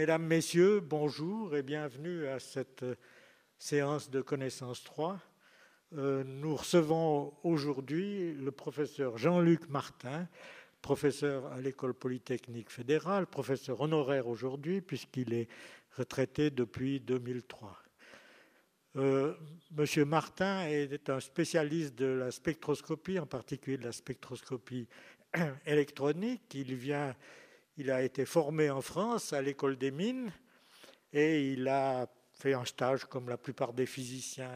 Mesdames, Messieurs, bonjour et bienvenue à cette séance de connaissance 3. Euh, nous recevons aujourd'hui le professeur Jean-Luc Martin, professeur à l'École polytechnique fédérale, professeur honoraire aujourd'hui puisqu'il est retraité depuis 2003. Euh, Monsieur Martin est un spécialiste de la spectroscopie, en particulier de la spectroscopie électronique. Il vient il a été formé en France à l'école des mines et il a fait un stage comme la plupart des physiciens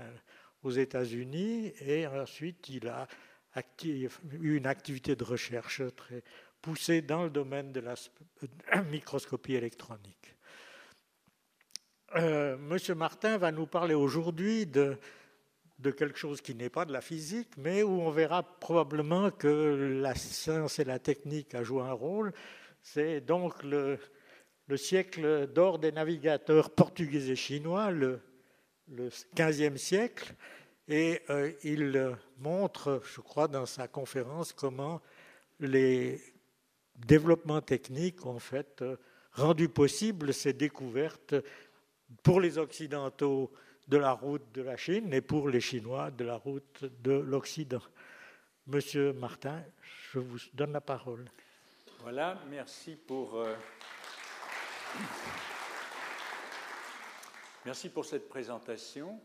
aux États-Unis et ensuite il a eu une activité de recherche très poussée dans le domaine de la microscopie électronique. Euh, Monsieur Martin va nous parler aujourd'hui de, de quelque chose qui n'est pas de la physique, mais où on verra probablement que la science et la technique a joué un rôle, c'est donc le, siècle d'or des navigateurs portugais et chinois, le, le 15e siècle, et euh, il montre, je crois, dans sa conférence comment les développements techniques ont fait rendu possible ces découvertes pour les Occidentaux de la route de la Chine et pour les Chinois de la route de l'Occident. Monsieur Martin, je vous donne la parole. Voilà, merci pour, euh, merci pour cette présentation.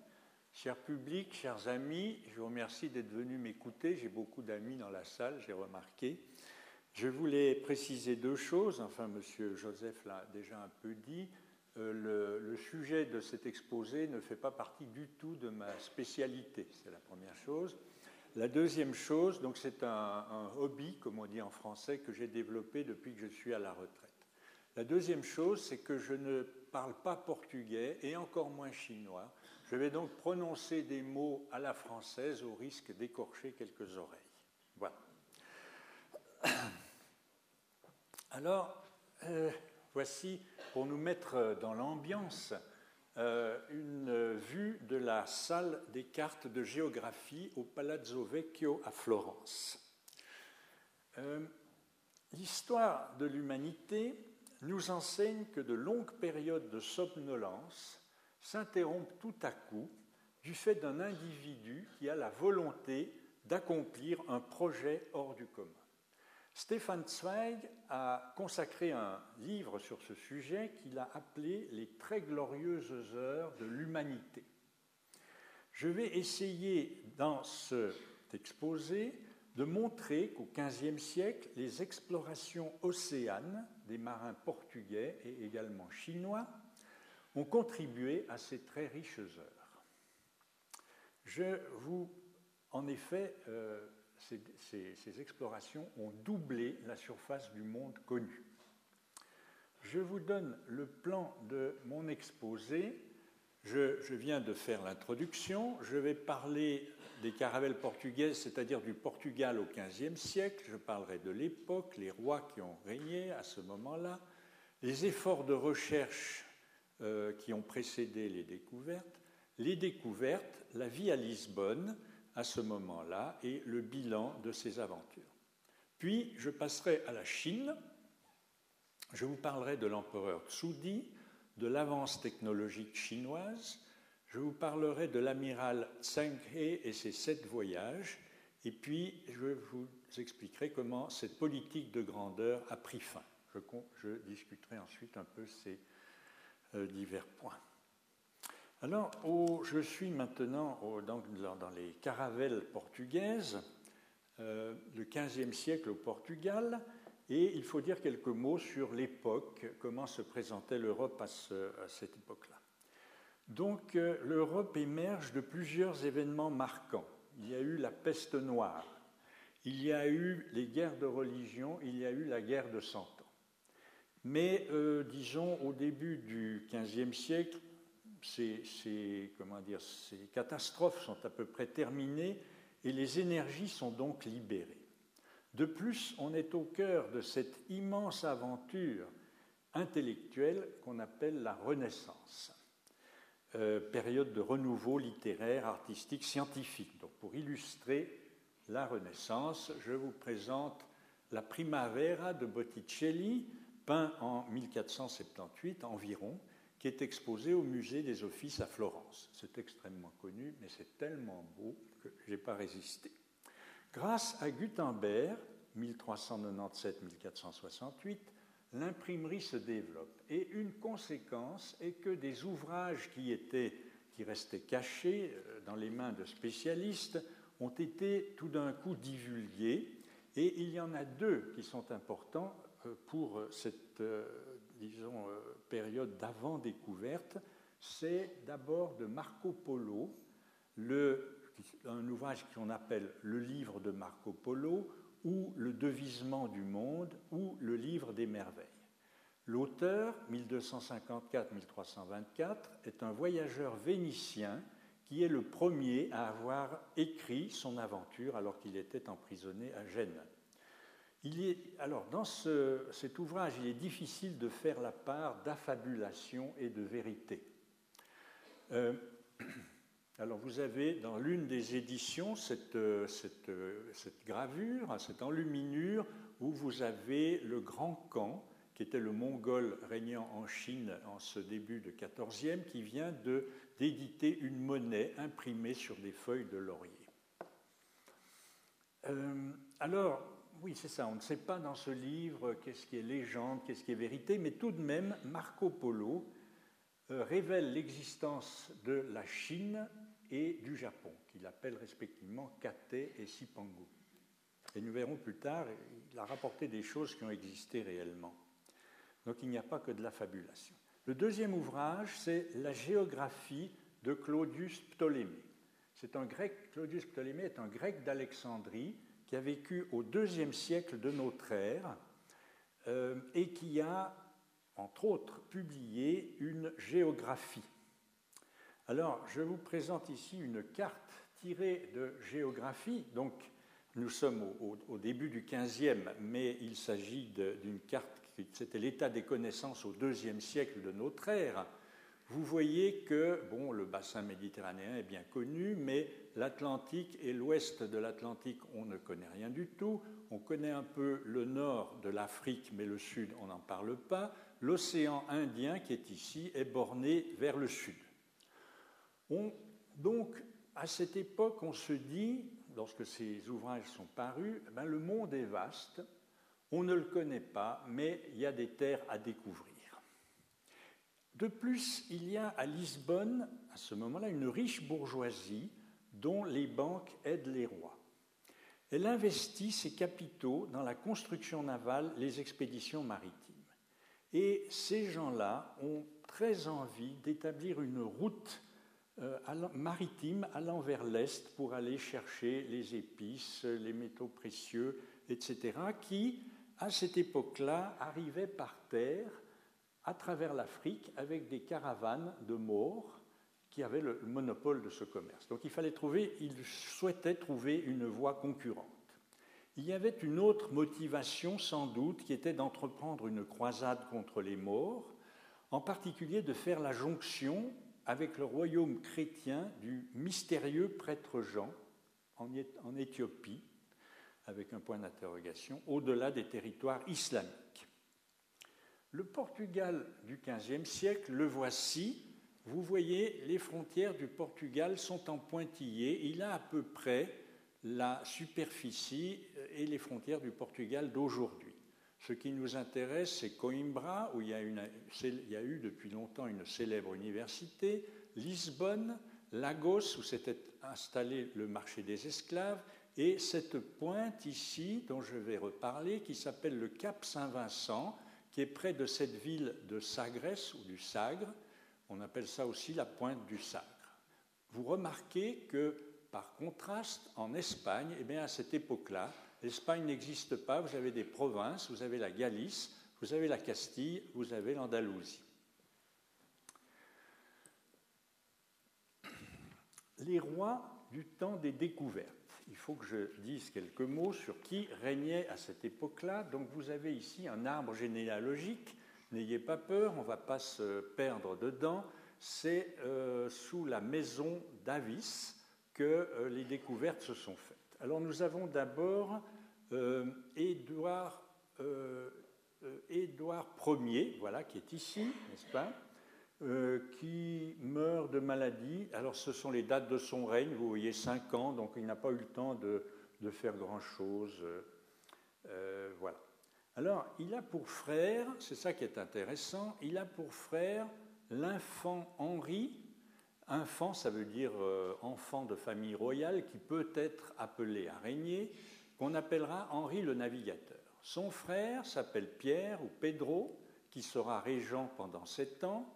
Cher public, chers amis, je vous remercie d'être venus m'écouter. J'ai beaucoup d'amis dans la salle, j'ai remarqué. Je voulais préciser deux choses. Enfin, Monsieur Joseph l'a déjà un peu dit. Euh, le, le, sujet de cet exposé ne fait pas partie du tout de ma spécialité. C'est la première chose. La deuxième chose, donc c'est un, hobby, comme on dit en français, que j'ai développé depuis que je suis à la retraite. La deuxième chose, c'est que je ne parle pas portugais et encore moins chinois. Je vais donc prononcer des mots à la française au risque d'écorcher quelques oreilles. Voilà. Alors, euh, voici, pour nous mettre dans l'ambiance, euh, une vue de la salle des cartes de géographie au Palazzo Vecchio à Florence. Euh, l'histoire de l'humanité nous enseigne que de longues périodes de somnolence s'interrompent tout à coup du fait d'un individu qui a la volonté d'accomplir un projet hors du commun. Stéphane Zweig a consacré un livre sur ce sujet qu'il a appelé Les très glorieuses heures de l'humanité. Je vais essayer dans cet exposé de montrer qu'au XVe siècle, les explorations océanes des marins portugais et également chinois ont contribué à ces très riches heures. Je vous, en effet, euh, ces, explorations ont doublé la surface du monde connu. Je vous donne le plan de mon exposé. Je, viens de faire l'introduction. Je vais parler des caravelles portugaises, c'est-à-dire du Portugal au XVe siècle. Je parlerai de l'époque, les rois qui ont régné à ce moment-là, les efforts de recherche euh, qui ont précédé les découvertes, les découvertes, la vie à Lisbonne, à ce moment-là et le bilan de ces aventures. Puis je passerai à la Chine. Je vous parlerai de l'empereur Tsudi, de l'avance technologique chinoise. Je vous parlerai de l'amiral Tseng He et ses sept voyages. Et puis je vous expliquerai comment cette politique de grandeur a pris fin. Je, discuterai ensuite un peu ces euh, divers points. Alors, je suis maintenant dans, les caravelles portugaises, euh, le XVe siècle au Portugal, et il faut dire quelques mots sur l'époque, comment se présentait l'Europe à, cette époque-là. Donc, euh, l'Europe émerge de plusieurs événements marquants. Il y a eu la peste noire, il y a eu les guerres de religion, il y a eu la guerre de Cent Ans. Mais, euh, disons, au début du XVe siècle, ces, catastrophes sont à peu près terminées et les énergies sont donc libérées. De plus, on est au cœur de cette immense aventure intellectuelle qu'on appelle la Renaissance, euh, période de renouveau littéraire, artistique, scientifique. Donc, pour illustrer la Renaissance, je vous présente la Primavera de Botticelli, peint en 1478 environ, qui est exposé au musée des Offices à Florence. C'est extrêmement connu, mais c'est tellement beau que je n'ai pas résisté. Grâce à Gutenberg, 1397-1468, l'imprimerie se développe. Et une conséquence est que des ouvrages qui, étaient, qui restaient cachés euh, dans les mains de spécialistes ont été tout d'un coup divulgués. Et il y en a deux qui sont importants euh, pour cette, euh, disons, période d'avant-découverte. C'est d'abord de Marco Polo, un ouvrage qu'on appelle le livre de Marco Polo, ou Le devisement du monde, ou Le livre des merveilles. L'auteur, 1254-1324, est un voyageur vénitien qui est le premier à avoir écrit son aventure alors qu'il était emprisonné à Gênes. Alors, dans cet ouvrage, il est difficile de faire la part d'affabulation et de vérité. Euh, alors vous avez dans l'une des éditions cette, cette, cette, gravure, cette enluminure où vous avez le grand Khan, qui était le mongol régnant en Chine en ce début de 14e, qui vient d'éditer une monnaie imprimée sur des feuilles de laurier. Euh, alors, oui, c'est ça, on ne sait pas dans ce livre qu'est-ce qui est légende, qu'est-ce qui est vérité, mais tout de même, Marco Polo euh, révèle l'existence de la Chine et du Japon, qu'il appelle respectivement Kate et Sipangu. Et nous verrons plus tard, il a rapporté des choses qui ont existé réellement. Donc il n'y a pas que de la fabulation. Le deuxième ouvrage, c'est La géographie de Claudius Ptolémée. C'est un grec, Claudius Ptolémée est un grec d'Alexandrie qui a vécu au deuxième siècle de notre ère euh, et qui a, entre autres, publié une géographie alors, je vous présente ici une carte tirée de géographie. Donc, nous sommes au, début du XVe, mais il s'agit d'une carte qui c'était l'état des connaissances au deuxième siècle de notre ère. Vous voyez que bon, le bassin méditerranéen est bien connu, mais l'Atlantique et l'ouest de l'Atlantique, on ne connaît rien du tout. On connaît un peu le nord de l'Afrique, mais le sud, on n'en parle pas. L'océan Indien, qui est ici, est borné vers le sud donc, à cette époque, on se dit, lorsque ces ouvrages sont parus, eh ben, le monde est vaste, on ne le connaît pas, mais il y a des terres à découvrir. De plus, il y a à Lisbonne, à ce moment-là, une riche bourgeoisie dont les banques aident les rois. Elle investit ses capitaux dans la construction navale, les expéditions maritimes. Et ces gens-là ont très envie d'établir une route euh, maritime allant vers l'est pour aller chercher les épices, les métaux précieux, etc., qui, à cette époque-là, arrivaient par terre à travers l'Afrique avec des caravanes de morts qui avaient le monopole de ce commerce. Donc il fallait trouver, ils souhaitaient trouver une voie concurrente. Il y avait une autre motivation sans doute qui était d'entreprendre une croisade contre les morts, en particulier de faire la jonction avec le royaume chrétien du mystérieux prêtre Jean en Éthiopie, avec un point d'interrogation, au-delà des territoires islamiques. Le Portugal du XVe siècle, le voici. Vous voyez, les frontières du Portugal sont en pointillés. Il a à peu près la superficie et les frontières du Portugal d'aujourd'hui. Ce qui nous intéresse, c'est Coimbra, où il y, a eu depuis longtemps une célèbre université, Lisbonne, Lagos, où s'était installé le marché des esclaves, et cette pointe ici, dont je vais reparler, qui s'appelle le Cap Saint-Vincent, qui est près de cette ville de Sagres ou du Sagre. On appelle ça aussi la pointe du Sagre. Vous remarquez que, par contraste, en Espagne, eh bien, à cette époque-là, L'Espagne n'existe pas, vous avez des provinces, vous avez la Galice, vous avez la Castille, vous avez l'Andalousie. Les rois du temps des découvertes. Il faut que je dise quelques mots sur qui régnait à cette époque-là. Donc vous avez ici un arbre généalogique. N'ayez pas peur, on ne va pas se perdre dedans. C'est euh, sous la maison d'Avis que euh, les découvertes se sont faites. Alors nous avons d'abord euh, Édouard, Ier, voilà, qui est ici, n'est-ce pas qui meurt de maladie. Alors, ce sont les dates de son règne, vous voyez, 5 ans, donc il n'a pas eu le temps de, de faire grand-chose. voilà. Alors, il a pour frère, c'est ça qui est intéressant, il a pour frère l'infant Henri. Infant, ça veut dire euh, enfant de famille royale qui peut être appelé à régner, qu'on appellera Henri le navigateur. Son frère s'appelle Pierre ou Pedro, qui sera régent pendant sept ans,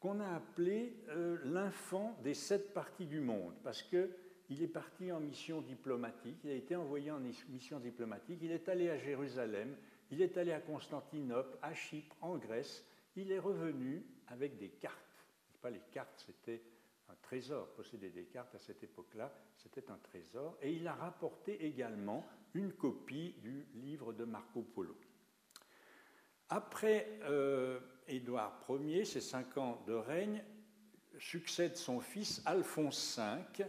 qu'on a appelé euh, l'infant des sept parties du monde, parce qu'il est parti en mission diplomatique, il a été envoyé en mission diplomatique, il est allé à Jérusalem, il est allé à Constantinople, à Chypre, en Grèce. Il est revenu avec des cartes. Pas les cartes, c'était un trésor. Posséder des cartes à cette époque-là, c'était un trésor. Et il a rapporté également une copie du livre de Marco Polo. Après euh, Édouard Ier, ses cinq ans de règne, succède son fils Alphonse V.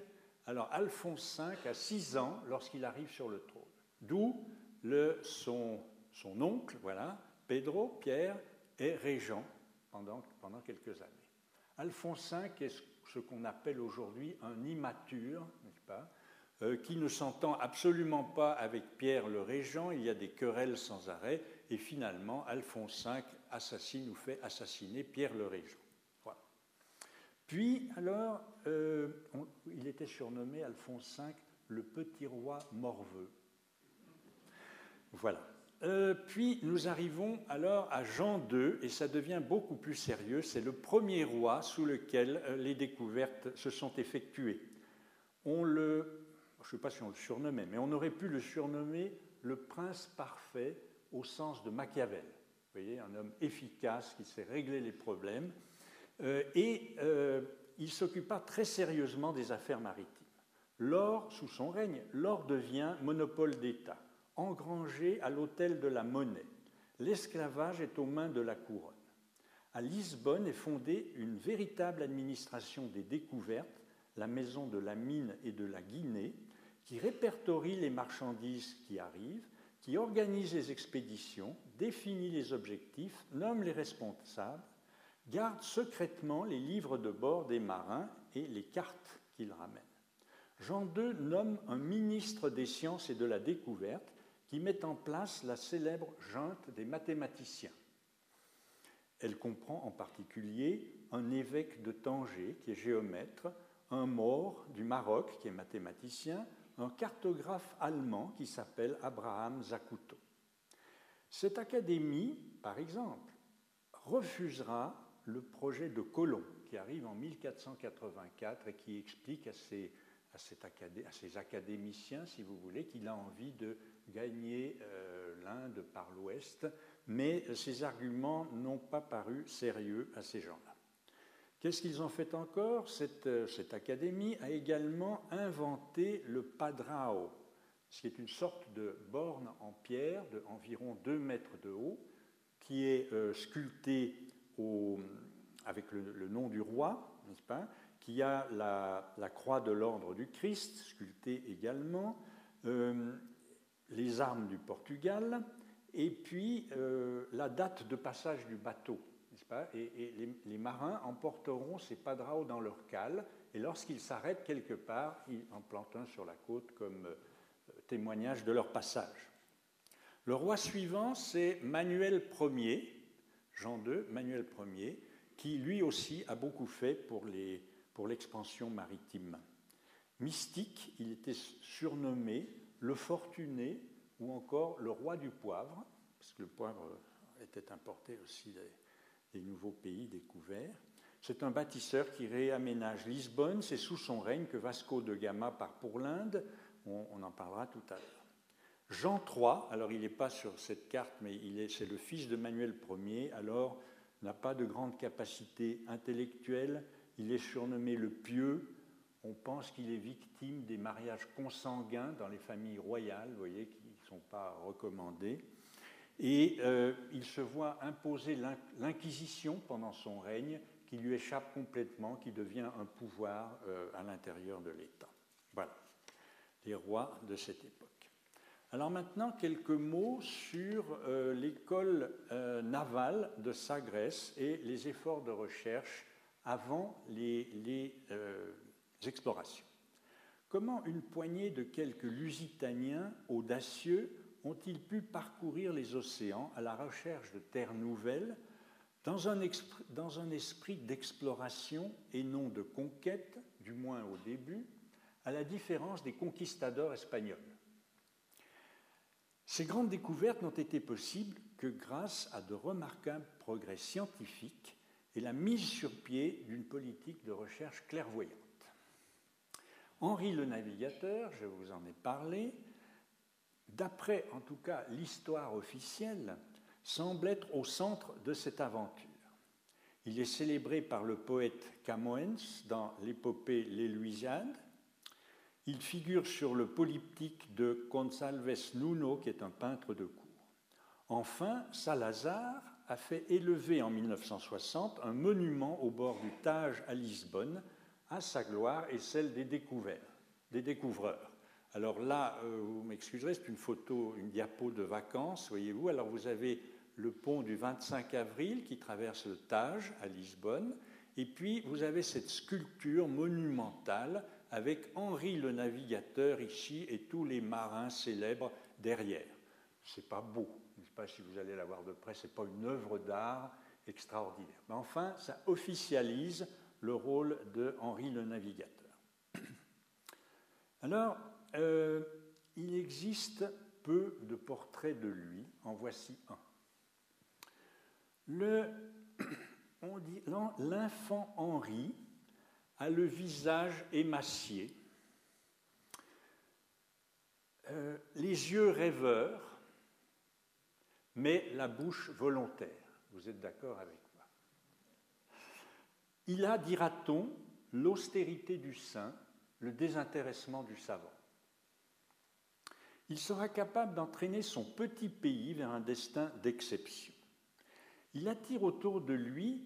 Alors Alphonse V a six ans lorsqu'il arrive sur le trône. D'où son son oncle, voilà, Pedro, Pierre, est régent pendant, quelques années. Alphonse V est ce qu'on appelle aujourd'hui un immature, n'est-ce pas, euh, qui ne s'entend absolument pas avec Pierre le régent, il y a des querelles sans arrêt, et finalement Alphonse V assassine ou fait assassiner Pierre le régent. Puis, alors, euh, il était surnommé Alphonse V le petit roi morveux. Voilà. Euh, puis nous arrivons alors à Jean II, et ça devient beaucoup plus sérieux. C'est le premier roi sous lequel euh, les découvertes se sont effectuées. Je ne sais pas si on le surnommait, mais on aurait pu le surnommer le prince parfait au sens de Machiavel. Vous voyez, un homme efficace qui sait régler les problèmes. Euh, et il s'occupa très sérieusement des affaires maritimes. L'or, sous son règne, l'or devient monopole d'État engrangé à l'hôtel de la monnaie. L'esclavage est aux mains de la couronne. À Lisbonne est fondée une véritable administration des découvertes, la maison de la mine et de la Guinée, qui répertorie les marchandises qui arrivent, qui organise les expéditions, définit les objectifs, nomme les responsables, garde secrètement les livres de bord des marins et les cartes qu'ils ramènent. Jean II nomme un ministre des sciences et de la découverte qui met en place la célèbre junte des mathématiciens. Elle comprend en particulier un évêque de Tanger qui est géomètre, un mort du Maroc qui est mathématicien, un cartographe allemand qui s'appelle Abraham Zacuto. Cette académie, par exemple, refusera le projet de Colomb qui arrive en 1484 et qui explique à ses, à, ces académiciens, si vous voulez, qu'il a envie de gagner euh, l'Inde par l'ouest, mais ces arguments n'ont pas paru sérieux à ces gens-là. Qu'est-ce qu'ils ont fait encore? Cette, euh, cette, académie a également inventé le padrao, ce qui est une sorte de borne en pierre de environ 2 mètres de haut, qui est euh, sculpté au, avec le, nom du roi, n'est-ce qui a la, la croix de l'ordre du Christ, sculptée également, les armes du Portugal, et puis euh, la date de passage du bateau. Pas? Et, les, marins emporteront ces padraos dans leur cale, et lorsqu'ils s'arrêtent quelque part, ils en plantent un sur la côte comme euh, témoignage de leur passage. Le roi suivant, c'est Manuel Ier, Jean II, Manuel Ier, qui lui aussi a beaucoup fait pour l'expansion maritime. Mystique, il était surnommé le fortuné ou encore le roi du poivre, parce que le poivre était importé aussi des, nouveaux pays découverts. C'est un bâtisseur qui réaménage Lisbonne. C'est sous son règne que Vasco de Gama part pour l'Inde. On, en parlera tout à l'heure. Jean III, alors il n'est pas sur cette carte, mais c'est le fils de Manuel Ier, alors n'a pas de grande capacité intellectuelle. Il est surnommé le pieux on pense qu'il est victime des mariages consanguins dans les familles royales, vous voyez, qui ne sont pas recommandés. Et euh, il se voit imposer l'Inquisition pendant son règne, qui lui échappe complètement, qui devient un pouvoir euh, à l'intérieur de l'État. Voilà, les rois de cette époque. Alors maintenant, quelques mots sur euh, l'école navale de Sagres et les efforts de recherche avant les, explorations. Comment une poignée de quelques Lusitaniens audacieux ont-ils pu parcourir les océans à la recherche de terres nouvelles dans un, dans un esprit d'exploration et non de conquête, du moins au début, à la différence des conquistadors espagnols? Ces grandes découvertes n'ont été possibles que grâce à de remarquables progrès scientifiques et la mise sur pied d'une politique de recherche clairvoyante. Henri le Navigateur, je vous en ai parlé, d'après en tout cas l'histoire officielle, semble être au centre de cette aventure. Il est célébré par le poète Camoens dans l'épopée Les Louisiades, il figure sur le polyptyque de Gonçalves Nuno, qui est un peintre de cour. Enfin, Salazar a fait élever en 1960 un monument au bord du Tage à Lisbonne, à sa gloire et celle des découverts, des découvreurs. Alors là, euh, vous m'excuserez, c'est une photo, une diapo de vacances, voyez-vous. Alors vous avez le pont du 25 avril qui traverse le Tage à Lisbonne, et puis vous avez cette sculpture monumentale avec Henri le navigateur ici et tous les marins célèbres derrière. C'est pas beau, je ne sais pas si vous allez la voir de près, c'est pas une œuvre d'art extraordinaire. Mais enfin, ça officialise le rôle de Henri le navigateur. Alors, euh, il existe peu de portraits de lui, en voici un. Le, on dit l'enfant Henri a le visage émacié, euh, les yeux rêveurs, mais la bouche volontaire. Vous êtes d'accord avec Il a, dira-t-on, l'austérité du saint, le désintéressement du savant. Il sera capable d'entraîner son petit pays vers un destin d'exception. Il attire autour de lui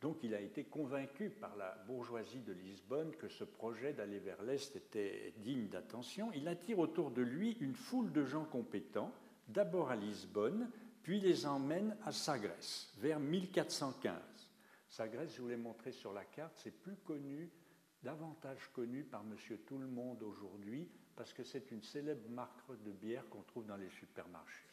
donc il a été convaincu par la bourgeoisie de Lisbonne que ce projet d'aller vers l'Est était digne d'attention. Il attire autour de lui une foule de gens compétents, d'abord à Lisbonne, puis les emmène à Sagres, vers 1415. Sagres, je vous l'ai montré sur la carte, c'est plus connu, davantage connu par monsieur tout le monde aujourd'hui, parce que c'est une célèbre marque de bière qu'on trouve dans les supermarchés.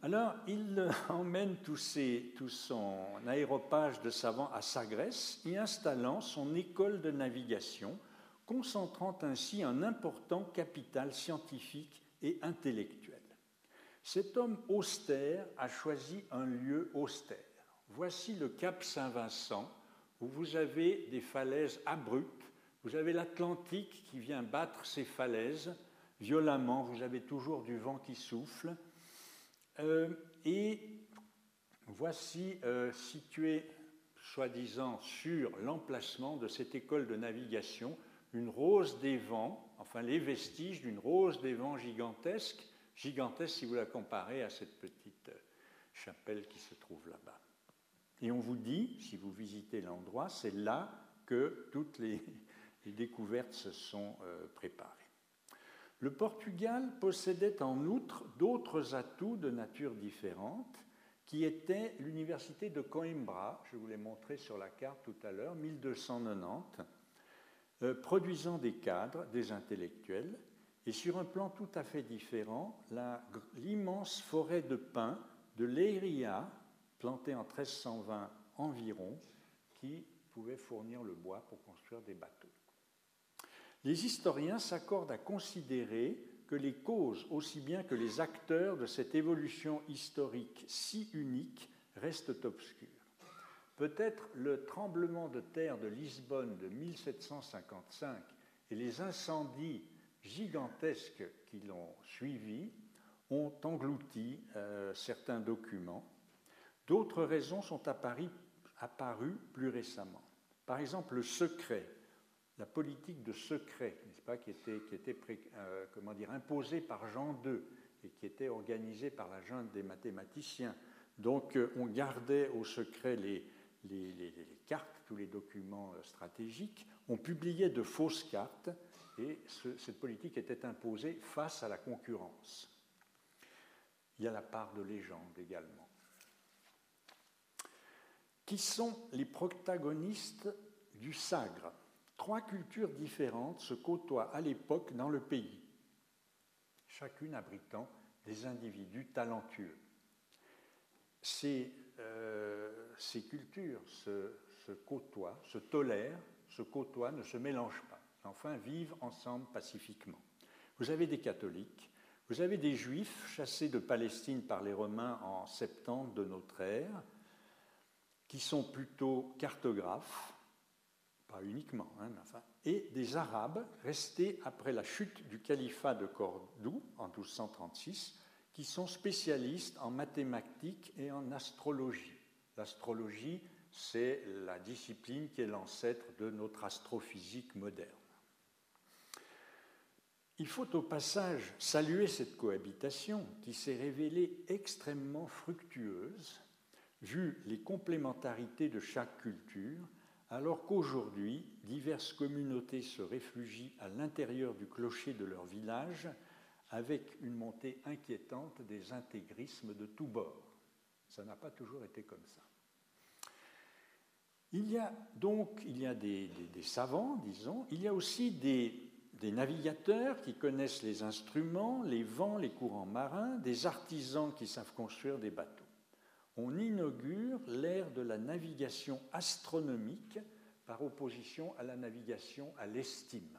Alors, il emmène tout, son aéropage de savants à Sagres, y installant son école de navigation, concentrant ainsi un important capital scientifique et intellectuel. Cet homme austère a choisi un lieu austère. Voici le cap Saint-Vincent, où vous avez des falaises abruptes, vous avez l'Atlantique qui vient battre ces falaises. Violemment, vous avez toujours du vent qui souffle, euh, et voici euh, situé, soi-disant, sur l'emplacement de cette école de navigation, une rose des vents, enfin les vestiges d'une rose des vents gigantesque, gigantesque si vous la comparez à cette petite euh, chapelle qui se trouve là-bas. Et on vous dit, si vous visitez l'endroit, c'est là que toutes les, découvertes se sont préparées. Le Portugal possédait en outre d'autres atouts de nature différente, qui étaient l'université de Coimbra, je vous l'ai montré sur la carte tout à l'heure, 1290, euh, produisant des cadres, des intellectuels, et sur un plan tout à fait différent, l'immense forêt de pins de Leiria, plantée en 1320 environ, qui pouvait fournir le bois pour construire des bateaux les historiens s'accordent à considérer que les causes aussi bien que les acteurs de cette évolution historique si unique restent obscures. Peut-être le tremblement de terre de Lisbonne de 1755 et les incendies gigantesques qui l'ont suivi ont englouti euh, certains documents. D'autres raisons sont apparues, plus récemment. Par exemple, le secret la politique de secret, n'est-ce pas, qui était, euh, imposée par Jean II et qui était organisée par la junte des mathématiciens. Donc, euh, on gardait au secret les, les, cartes, tous les documents euh, stratégiques, on publiait de fausses cartes et cette politique était imposée face à la concurrence. Il y a la part de légende également. Qui sont les protagonistes du Sagre Trois cultures différentes se côtoient à l'époque dans le pays, chacune abritant des individus talentueux. Ces, euh, cultures se côtoient, se tolèrent, se côtoient, ne se mélangent pas, enfin vivent ensemble pacifiquement. Vous avez des catholiques, vous avez des juifs chassés de Palestine par les Romains en septembre de notre ère, qui sont plutôt cartographes, pas uniquement, hein, et des Arabes restés après la chute du califat de Cordoue en 1236, qui sont spécialistes en mathématiques et en astrologie. L'astrologie, c'est la discipline qui est l'ancêtre de notre astrophysique moderne. Il faut au passage saluer cette cohabitation qui s'est révélée extrêmement fructueuse, vu les complémentarités de chaque culture, alors qu'aujourd'hui, diverses communautés se réfugient à l'intérieur du clocher de leur village avec une montée inquiétante des intégrismes de tous bords. Ça n'a pas toujours été comme ça. Il y a donc il y a des, savants, disons, il y a aussi des, des, navigateurs qui connaissent les instruments, les vents, les courants marins, des artisans qui savent construire des bateaux. On inaugure l'ère de la navigation astronomique par opposition à la navigation à l'estime.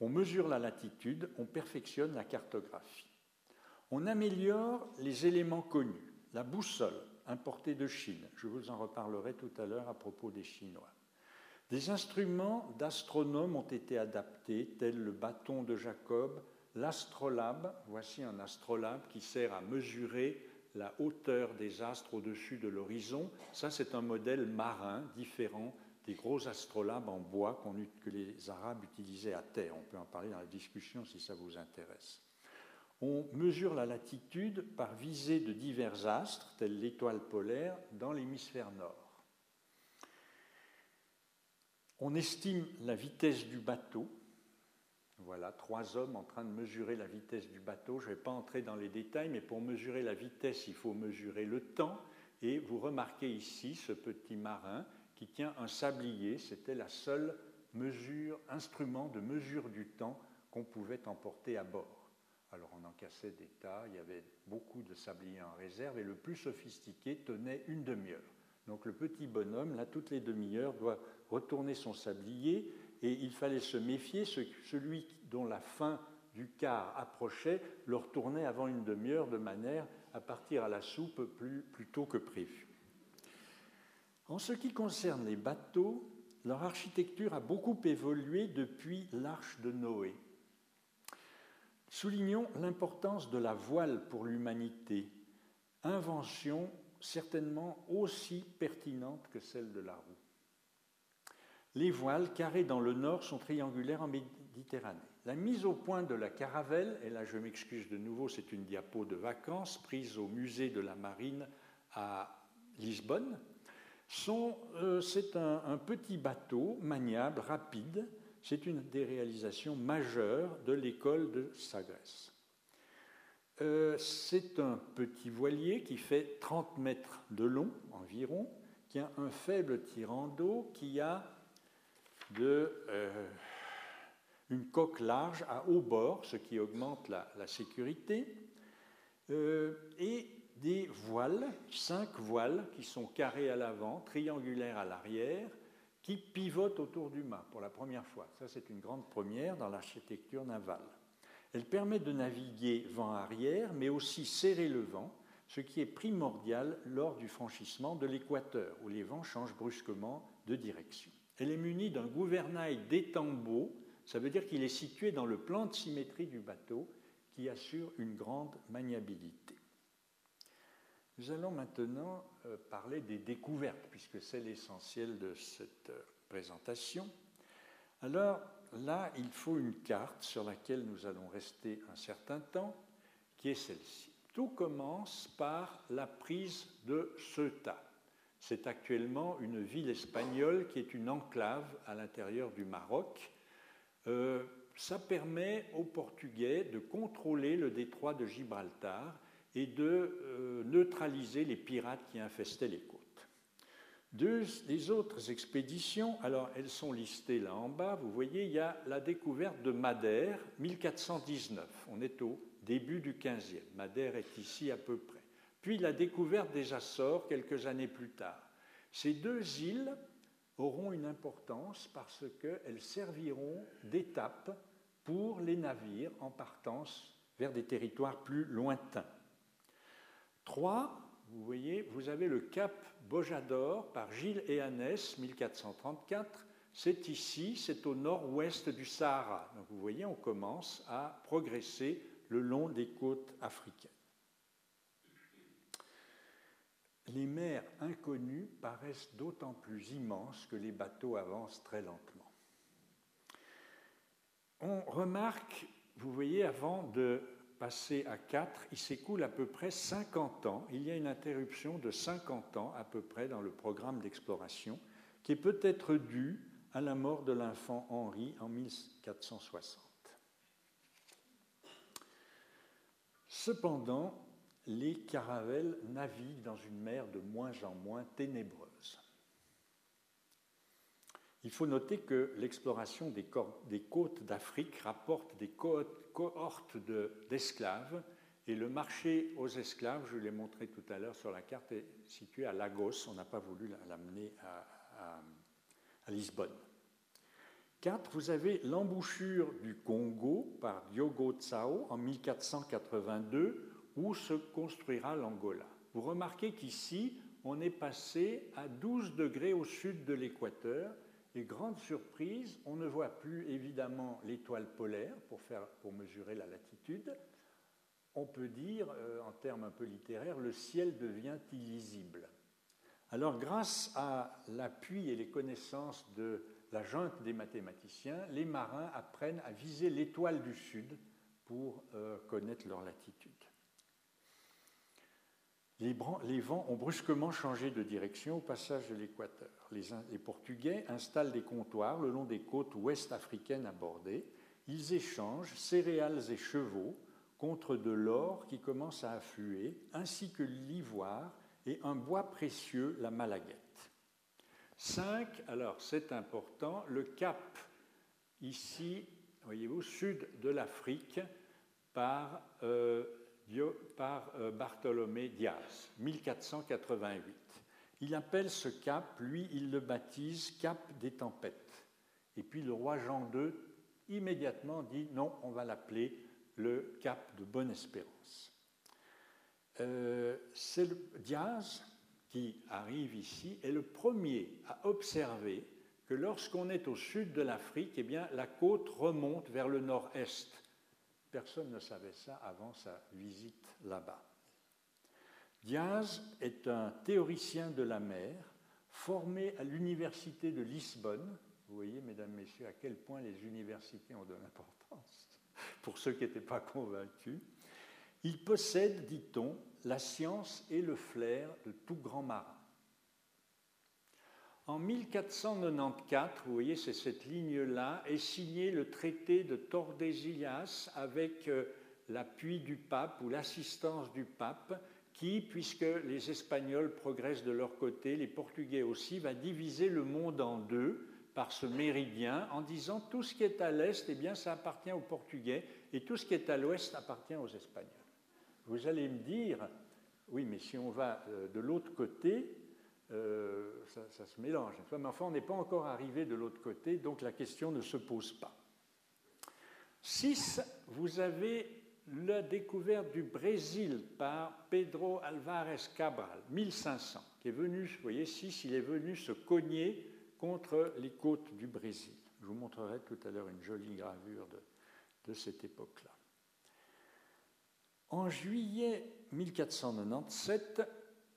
On mesure la latitude, on perfectionne la cartographie. On améliore les éléments connus, la boussole importée de Chine. Je vous en reparlerai tout à l'heure à propos des Chinois. Des instruments d'astronomes ont été adaptés, tels le bâton de Jacob, l'astrolabe. Voici un astrolabe qui sert à mesurer la hauteur des astres au-dessus de l'horizon. Ça, c'est un modèle marin différent des gros astrolabes en bois que les Arabes utilisaient à terre. On peut en parler dans la discussion si ça vous intéresse. On mesure la latitude par visée de divers astres, tels l'étoile polaire, dans l'hémisphère nord. On estime la vitesse du bateau. Voilà, trois hommes en train de mesurer la vitesse du bateau. Je ne vais pas entrer dans les détails, mais pour mesurer la vitesse, il faut mesurer le temps. Et vous remarquez ici ce petit marin qui tient un sablier. C'était la seule mesure, instrument de mesure du temps qu'on pouvait emporter à bord. Alors on en cassait des tas, il y avait beaucoup de sabliers en réserve et le plus sophistiqué tenait une demi-heure. Donc le petit bonhomme, là, toutes les demi-heures, doit retourner son sablier et il fallait se méfier, celui dont la fin du quart approchait le retournait avant une demi-heure de manière à partir à la soupe plus, plus tôt que prévu. En ce qui concerne les bateaux, leur architecture a beaucoup évolué depuis l'arche de Noé. Soulignons l'importance de la voile pour l'humanité, invention certainement aussi pertinente que celle de la roue. Les voiles carrées dans le nord sont triangulaires en Méditerranée. La mise au point de la caravelle, et là je m'excuse de nouveau, c'est une diapo de vacances prise au musée de la marine à Lisbonne, euh, c'est un, petit bateau maniable, rapide. C'est une des réalisations majeures de l'école de Sagres. Euh, c'est un petit voilier qui fait 30 mètres de long environ, qui a un faible tirant d'eau, qui a de, euh, une coque large à haut bord, ce qui augmente la, sécurité, et des voiles, cinq voiles qui sont carrés à l'avant, triangulaires à l'arrière, qui pivotent autour du mât pour la première fois. Ça, c'est une grande première dans l'architecture navale. Elle permet de naviguer vent arrière, mais aussi serrer le vent, ce qui est primordial lors du franchissement de l'équateur, où les vents changent brusquement de direction. Elle est munie d'un gouvernail d'étambeau, ça veut dire qu'il est situé dans le plan de symétrie du bateau, qui assure une grande maniabilité. Nous allons maintenant euh, parler des découvertes, puisque c'est l'essentiel de cette euh, présentation. Alors là, il faut une carte sur laquelle nous allons rester un certain temps, qui est celle-ci. Tout commence par la prise de Ceuta. C'est actuellement une ville espagnole qui est une enclave à l'intérieur du Maroc. Euh, ça permet aux Portugais de contrôler le détroit de Gibraltar et de euh, neutraliser les pirates qui infestaient les côtes. Deux, les autres expéditions, alors elles sont listées là en bas, vous voyez, il y a la découverte de Madère, 1419, on est au début du 15e, Madère est ici à peu près. Puis la découverte des Açores quelques années plus tard. Ces deux îles auront une importance parce qu'elles serviront d'étape pour les navires en partance vers des territoires plus lointains. Trois, vous voyez, vous avez le cap Bojador par Gilles Ehanès, 1434. C'est ici, c'est au nord-ouest du Sahara. Donc vous voyez, on commence à progresser le long des côtes africaines. Les mers inconnues paraissent d'autant plus immenses que les bateaux avancent très lentement. On remarque, vous voyez, avant de passé à 4, il s'écoule à peu près 50 ans. Il y a une interruption de 50 ans à peu près dans le programme d'exploration qui est peut-être due à la mort de l'enfant Henri en 1460. Cependant, les caravelles naviguent dans une mer de moins en moins ténébreuse. Il faut noter que l'exploration des, côtes d'Afrique rapporte des cohortes d'esclaves et le marché aux esclaves, je l'ai montré tout à l'heure sur la carte, est situé à Lagos. On n'a pas voulu l'amener à, Lisbonne. 4. Vous avez l'embouchure du Congo par Diogo Tsao en 1482 où se construira l'Angola. Vous remarquez qu'ici, on est passé à 12 degrés au sud de l'équateur et grande surprise, on ne voit plus évidemment l'étoile polaire pour, mesurer la latitude. On peut dire, euh, en termes un peu littéraires, le ciel devient illisible. Alors, grâce à l'appui et les connaissances de la junte des mathématiciens, les marins apprennent à viser l'étoile du Sud pour euh, connaître leur latitude les, vents ont brusquement changé de direction au passage de l'équateur. Les, Portugais installent des comptoirs le long des côtes ouest africaines abordées. Ils échangent céréales et chevaux contre de l'or qui commence à affluer, ainsi que l'ivoire et un bois précieux, la malaguette. 5. Alors, c'est important, le cap, ici, voyez-vous, sud de l'Afrique, par euh, par euh, Bartholomé Diaz, 1488. Il appelle ce cap, lui, il le baptise cap des tempêtes. Et puis le roi Jean II immédiatement dit non, on va l'appeler le cap de Bonne-Espérance. Euh, c'est Diaz qui arrive ici est le premier à observer que lorsqu'on est au sud de l'Afrique, eh la côte remonte vers le nord-est Personne ne savait ça avant sa visite là-bas. Diaz est un théoricien de la mer formé à l'université de Lisbonne. Vous voyez, mesdames, messieurs, à quel point les universités ont de l'importance pour ceux qui n'étaient pas convaincus. Il possède, dit-on, la science et le flair de tout grand marin. En 1494, vous voyez, c'est cette ligne-là, est signé le traité de Tordesillas avec euh, l'appui du pape ou l'assistance du pape, qui, puisque les Espagnols progressent de leur côté, les Portugais aussi, va diviser le monde en deux par ce méridien en disant tout ce qui est à l'est, eh bien, ça appartient aux Portugais et tout ce qui est à l'ouest appartient aux Espagnols. Vous allez me dire, oui, mais si on va euh, de l'autre côté, euh, ça, se mélange. Mais enfin, on n'est pas encore arrivé de l'autre côté, donc la question ne se pose pas. 6. Vous avez la découverte du Brésil par Pedro Alvarez Cabral, 1500, qui est venu, vous voyez, 6, il est venu se cogner contre les côtes du Brésil. Je vous montrerai tout à l'heure une jolie gravure de, de cette époque-là. En juillet 1497,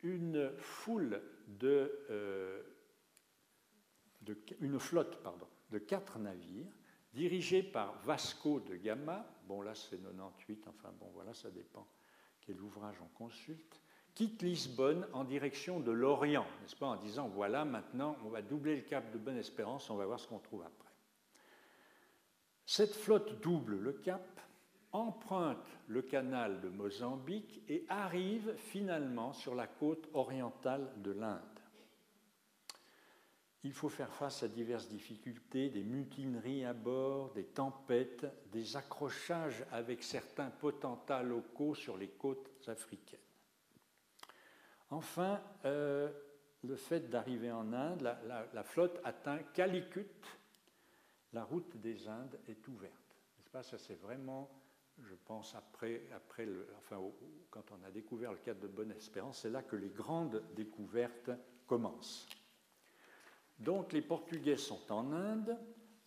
une foule euh, de, une flotte de quatre navires dirigés par Vasco de Gama, bon là c'est 98, enfin bon voilà, ça dépend quel ouvrage on consulte, quitte Lisbonne en direction de l'Orient, n'est-ce pas, en disant voilà, maintenant on va doubler le cap de Bonne-Espérance, on va voir ce qu'on trouve après. Cette flotte double le cap, emprunte le canal de Mozambique et arrive finalement sur la côte orientale de l'Inde. Il faut faire face à diverses difficultés, des mutineries à bord, des tempêtes, des accrochages avec certains potentats locaux sur les côtes africaines. Enfin, euh, le fait d'arriver en Inde, la, flotte atteint Calicut, la route des Indes est ouverte. Pas? Ça, c'est vraiment, je pense, après, après enfin, quand on a découvert le cadre de Bonne-Espérance, c'est là que les grandes découvertes commencent. Donc les Portugais sont en Inde.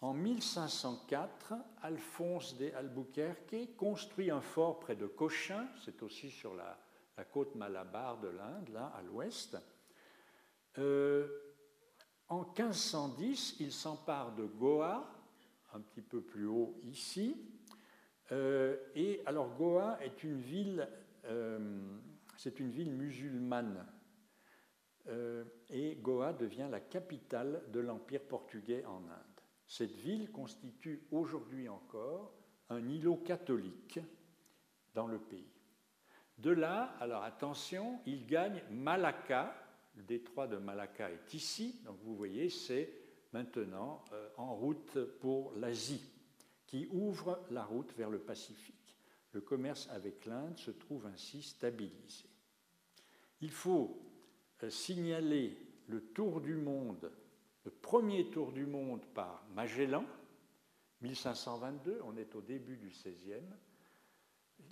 En 1504, Alphonse de Albuquerque construit un fort près de Cochin, c'est aussi sur la, côte malabar de l'Inde, là à l'ouest. Euh, en 1510, il s'empare de Goa, un petit peu plus haut ici. Euh, et alors Goa est une ville, euh, c'est une ville musulmane. Euh, et Goa devient la capitale de l'Empire portugais en Inde. Cette ville constitue aujourd'hui encore un îlot catholique dans le pays. De là, alors attention, il gagne Malacca, le détroit de Malacca est ici, donc vous voyez, c'est maintenant en route pour l'Asie, qui ouvre la route vers le Pacifique. Le commerce avec l'Inde se trouve ainsi stabilisé. Il faut euh, signaler le tour du monde, le premier tour du monde par Magellan, 1522, on est au début du XVIe.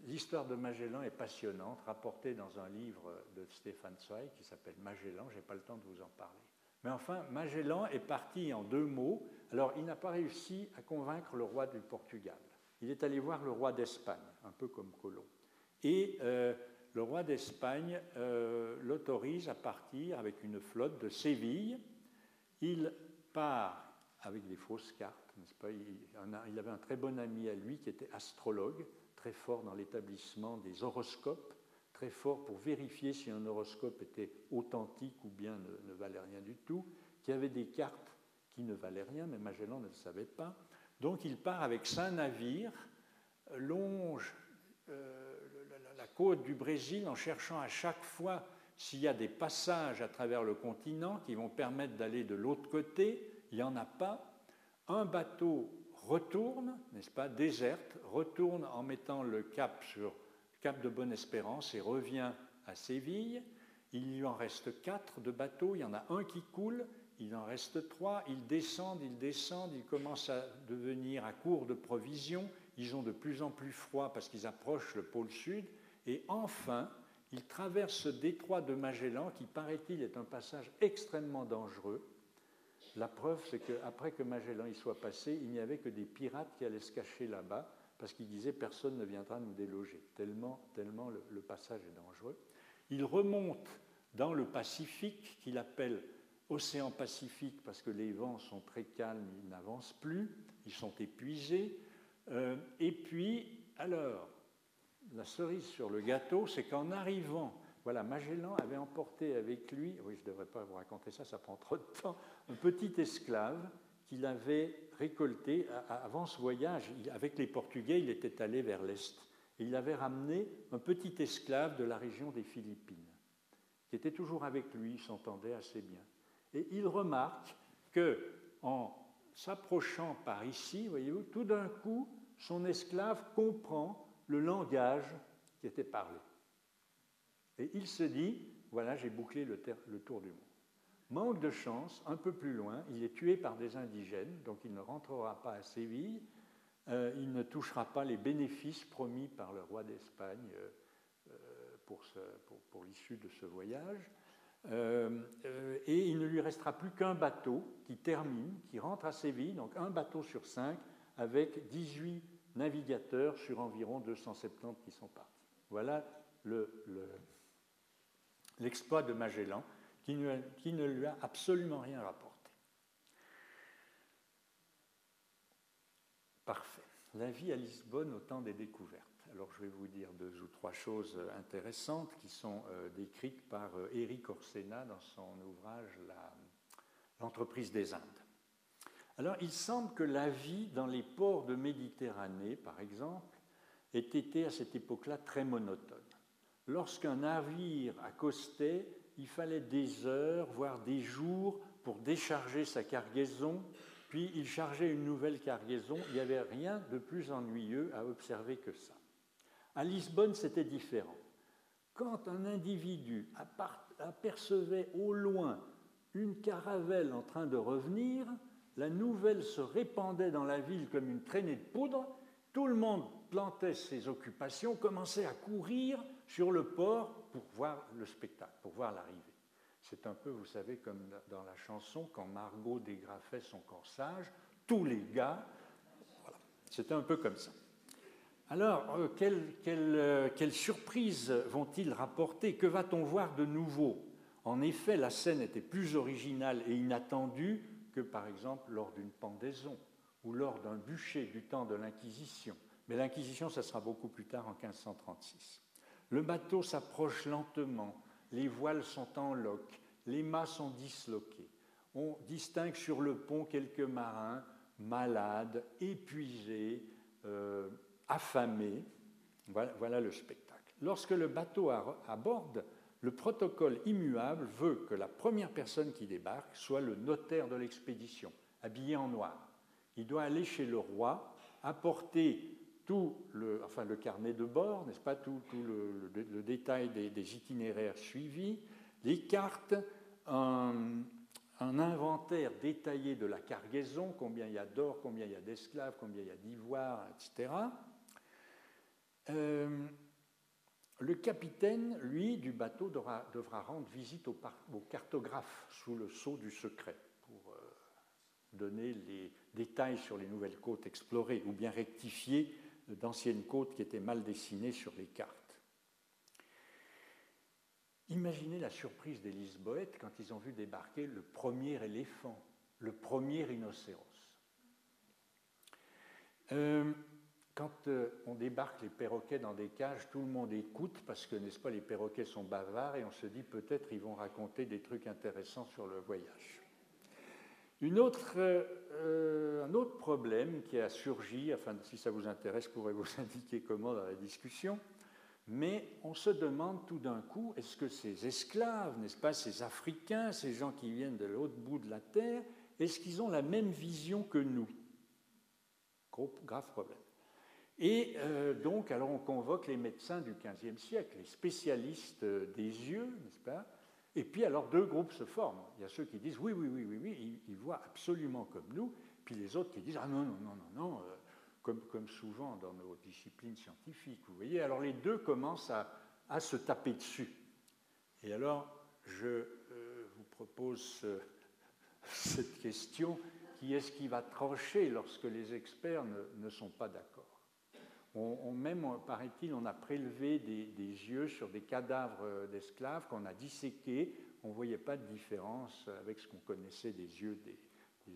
L'histoire de Magellan est passionnante, rapportée dans un livre de Stéphane Zweig qui s'appelle Magellan, je n'ai pas le temps de vous en parler. Mais enfin, Magellan est parti en deux mots. Alors, il n'a pas réussi à convaincre le roi du Portugal. Il est allé voir le roi d'Espagne, un peu comme Colomb. Et euh, le roi d'Espagne euh, l'autorise à partir avec une flotte de Séville. Il part avec des fausses cartes, n'est-ce pas? Il, avait un très bon ami à lui qui était astrologue, très fort dans l'établissement des horoscopes, très fort pour vérifier si un horoscope était authentique ou bien ne, valait rien du tout, qui avait des cartes qui ne valaient rien, mais Magellan ne le savait pas. Donc il part avec cinq navires, longe euh, la côte du Brésil en cherchant à chaque fois s'il y a des passages à travers le continent qui vont permettre d'aller de l'autre côté. Il n'y en a pas. Un bateau retourne, n'est-ce pas, déserte, retourne en mettant le cap sur cap de Bonne-Espérance et revient à Séville. Il lui en reste quatre de bateaux, il y en a un qui coule, il en reste trois, ils descendent, ils descendent, ils commencent à devenir à court de provisions, ils ont de plus en plus froid parce qu'ils approchent le pôle sud, et enfin, il traverse ce détroit de Magellan qui, paraît-il, est un passage extrêmement dangereux. La preuve, c'est qu'après que Magellan y soit passé, il n'y avait que des pirates qui allaient se cacher là-bas parce qu'ils disaient personne ne viendra nous déloger, tellement, tellement le, passage est dangereux. Il remonte dans le Pacifique, qu'il appelle océan Pacifique parce que les vents sont très calmes, ils n'avancent plus, ils sont épuisés. Euh, et puis, alors, la cerise sur le gâteau, c'est qu'en arrivant, voilà, Magellan avait emporté avec lui, oui, je ne devrais pas vous raconter ça, ça prend trop de temps, un petit esclave qu'il avait récolté avant ce voyage. Avec les Portugais, il était allé vers l'Est. Et il avait ramené un petit esclave de la région des Philippines, qui était toujours avec lui, il s'entendait assez bien. Et il remarque que, en s'approchant par ici, voyez-vous, tout d'un coup, son esclave comprend le langage qui était parlé. Et il se dit, voilà, j'ai bouclé le, tour du monde. Manque de chance, un peu plus loin, il est tué par des indigènes, donc il ne rentrera pas à Séville, euh, il ne touchera pas les bénéfices promis par le roi d'Espagne euh, euh, pour, pour, l'issue de ce voyage. Et il ne lui restera plus qu'un bateau qui termine, qui rentre à Séville, donc un bateau sur cinq, avec 18 navigateurs sur environ 270 qui sont partis. Voilà l'exploit le, de Magellan qui ne lui a absolument rien rapporté. Parfait. La vie à Lisbonne au temps des découvertes. Alors je vais vous dire deux ou trois choses intéressantes qui sont décrites par Éric Orsena dans son ouvrage L'entreprise des Indes. Alors il semble que la vie dans les ports de Méditerranée, par exemple, ait été à cette époque-là très monotone. Lorsqu'un navire accostait, il fallait des heures, voire des jours pour décharger sa cargaison, puis il chargeait une nouvelle cargaison. Il n'y avait rien de plus ennuyeux à observer que ça. À Lisbonne, c'était différent. Quand un individu apercevait au loin une caravelle en train de revenir, la nouvelle se répandait dans la ville comme une traînée de poudre, tout le monde plantait ses occupations, commençait à courir sur le port pour voir le spectacle, pour voir l'arrivée. C'est un peu, vous savez, comme dans la chanson, quand Margot dégrafait son corsage, tous les gars, voilà, c'était un peu comme ça. Alors, euh, euh, quelle surprise vont-ils rapporter? Que va-t-on voir de nouveau? En effet, la scène était plus originale et inattendue que, par exemple, lors d'une pendaison ou lors d'un bûcher du temps de l'Inquisition. Mais l'Inquisition, ça sera beaucoup plus tard, en 1536. Le bateau s'approche lentement, les voiles sont en loque, les mâts sont disloqués. On distingue sur le pont quelques marins malades, épuisés, euh, affamés. Voilà, le spectacle. Lorsque le bateau aborde, le protocole immuable veut que la première personne qui débarque soit le notaire de l'expédition, habillé en noir. Il doit aller chez le roi, apporter tout le, enfin, le carnet de bord, n'est-ce pas, tout, le, détail des, itinéraires suivis, les cartes, un, inventaire détaillé de la cargaison, combien il y a d'or, combien il y a d'esclaves, combien il y a d'ivoire, etc. Euh, le capitaine, lui, du bateau devra, rendre visite au, cartographe sous le sceau du secret pour euh, donner les détails sur les nouvelles côtes explorées ou bien rectifier d'anciennes côtes qui étaient mal dessinées sur les cartes. Imaginez la surprise des Lisboètes quand ils ont vu débarquer le premier éléphant, le premier rhinocéros. Euh, quand euh, on débarque les perroquets dans des cages, tout le monde écoute parce que, n'est-ce pas, les perroquets sont bavards et on se dit peut-être ils vont raconter des trucs intéressants sur le voyage. Autre, euh, un autre problème qui a surgi, enfin, si ça vous intéresse, je pourrais vous indiquer comment dans la discussion, mais on se demande tout d'un coup, est-ce que ces esclaves, n'est-ce pas, ces Africains, ces gens qui viennent de l'autre bout de la Terre, est-ce qu'ils ont la même vision que nous? Gros, Grave problème. Et euh, donc, alors on convoque les médecins du XVe siècle, les spécialistes des yeux, n'est-ce pas? Et puis alors deux groupes se forment. Il y a ceux qui disent oui, oui, oui, oui, oui, ils, voient absolument comme nous, puis les autres qui disent ah non, non, non, non, non, euh, comme, souvent dans nos disciplines scientifiques. Vous voyez, alors les deux commencent à, se taper dessus. Et alors, je euh, vous propose cette question qui est-ce qui va trancher lorsque les experts ne sont pas d'accord? On, même, paraît-il, on a prélevé des, yeux sur des cadavres d'esclaves qu'on a disséqués. On ne voyait pas de différence avec ce qu'on connaissait des yeux des,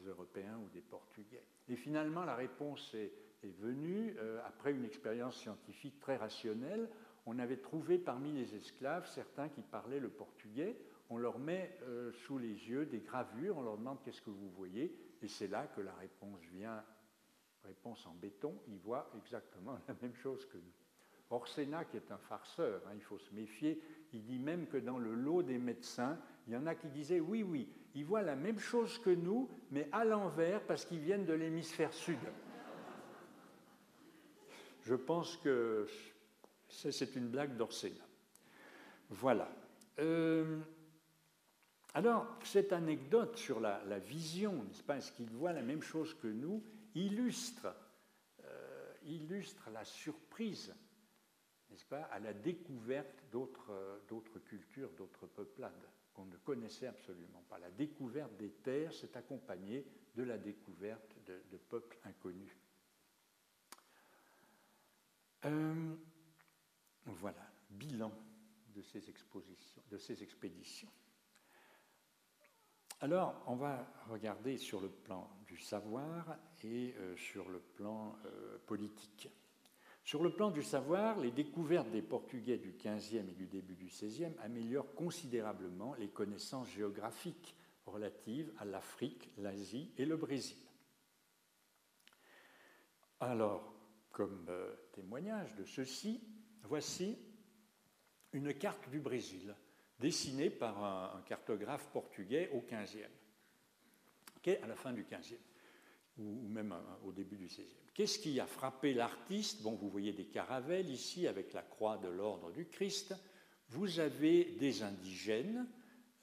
Européens ou des Portugais. Et finalement, la réponse est, venue euh, après une expérience scientifique très rationnelle. On avait trouvé parmi les esclaves certains qui parlaient le portugais. On leur met euh, sous les yeux des gravures, on leur demande qu'est-ce que vous voyez, et c'est là que la réponse vient Réponse en béton, il voit exactement la même chose que nous. Orsena, qui est un farceur, hein, il faut se méfier, il dit même que dans le lot des médecins, il y en a qui disaient oui, oui, ils voient la même chose que nous, mais à l'envers parce qu'ils viennent de l'hémisphère sud. Je pense que c'est une blague d'Orsena. Voilà. Euh, alors, cette anecdote sur la, vision, n'est-ce pas, est-ce qu'ils voient la même chose que nous illustre, euh, illustre la surprise, n'est-ce pas, à la découverte d'autres cultures, d'autres peuplades qu'on ne connaissait absolument pas. La découverte des terres s'est accompagnée de la découverte de, peuples inconnus. Euh, voilà, bilan de ces, expositions, de ces expéditions. Alors, on va regarder sur le plan du savoir et euh, sur le plan euh, politique. Sur le plan du savoir, les découvertes des Portugais du XVe et du début du XVIe améliorent considérablement les connaissances géographiques relatives à l'Afrique, l'Asie et le Brésil. Alors, comme euh, témoignage de ceci, voici une carte du Brésil dessinée par un, cartographe portugais au XVe, à la fin du XVe, ou, même euh, au début du XVIe. Qu'est-ce qui a frappé l'artiste? Bon, vous voyez des caravelles ici avec la croix de l'ordre du Christ. Vous avez des indigènes.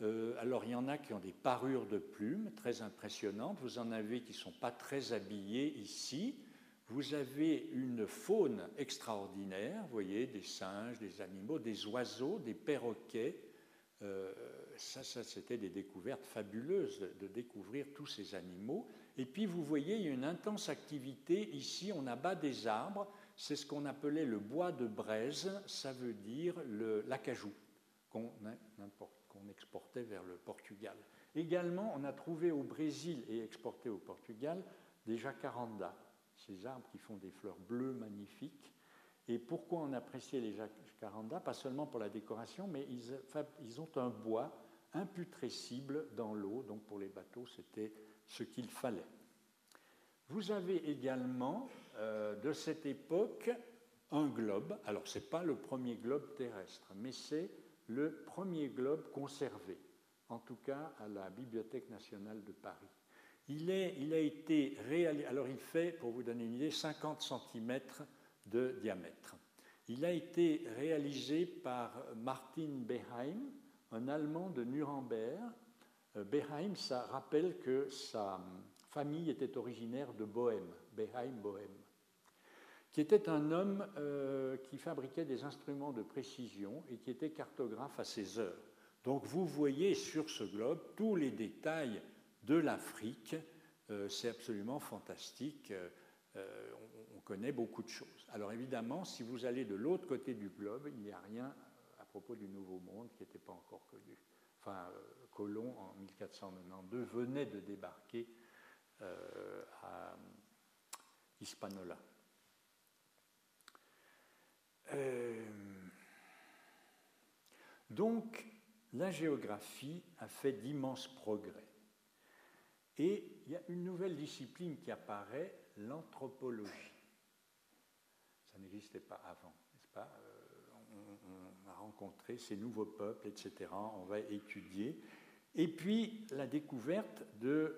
Euh, alors, il y en a qui ont des parures de plumes très impressionnantes. Vous en avez qui ne sont pas très habillés ici. Vous avez une faune extraordinaire, vous voyez, des singes, des animaux, des oiseaux, des perroquets. Euh, ça, ça c'était des découvertes fabuleuses de découvrir tous ces animaux. Et puis vous voyez, il y a une intense activité. Ici, on abat des arbres. C'est ce qu'on appelait le bois de braise. Ça veut dire l'acajou qu'on exportait vers le Portugal. Également, on a trouvé au Brésil et exporté au Portugal des jacarandas, ces arbres qui font des fleurs bleues magnifiques. Et pourquoi on appréciait les jacarandas? Pas seulement pour la décoration, mais ils, ils ont un bois imputrescible dans l'eau. Donc pour les bateaux, c'était ce qu'il fallait. Vous avez également euh, de cette époque un globe. Alors ce n'est pas le premier globe terrestre, mais c'est le premier globe conservé, en tout cas à la Bibliothèque nationale de Paris. Il, est, il a été réalisé, alors il fait, pour vous donner une idée, 50 cm de diamètre. Il a été réalisé par Martin Beheim, un Allemand de Nuremberg, euh, Beheim, ça rappelle que sa famille était originaire de Bohême, Beheim Bohême, qui était un homme euh, qui fabriquait des instruments de précision et qui était cartographe à ses heures. Donc vous voyez sur ce globe tous les détails de l'Afrique. Euh, c'est absolument fantastique. on, on, connaît beaucoup de choses. Alors évidemment, si vous allez de l'autre côté du globe, il n'y a rien propos du Nouveau Monde qui n'était pas encore connu. Enfin, Colomb, en 1492, venait de débarquer euh, à Hispanola. Euh, donc, la géographie a fait d'immenses progrès. Et il y a une nouvelle discipline qui apparaît, l'anthropologie. Ça n'existait pas avant, n'est-ce pas euh, on, a rencontré ces nouveaux peuples, etc. On va étudier. Et puis la découverte de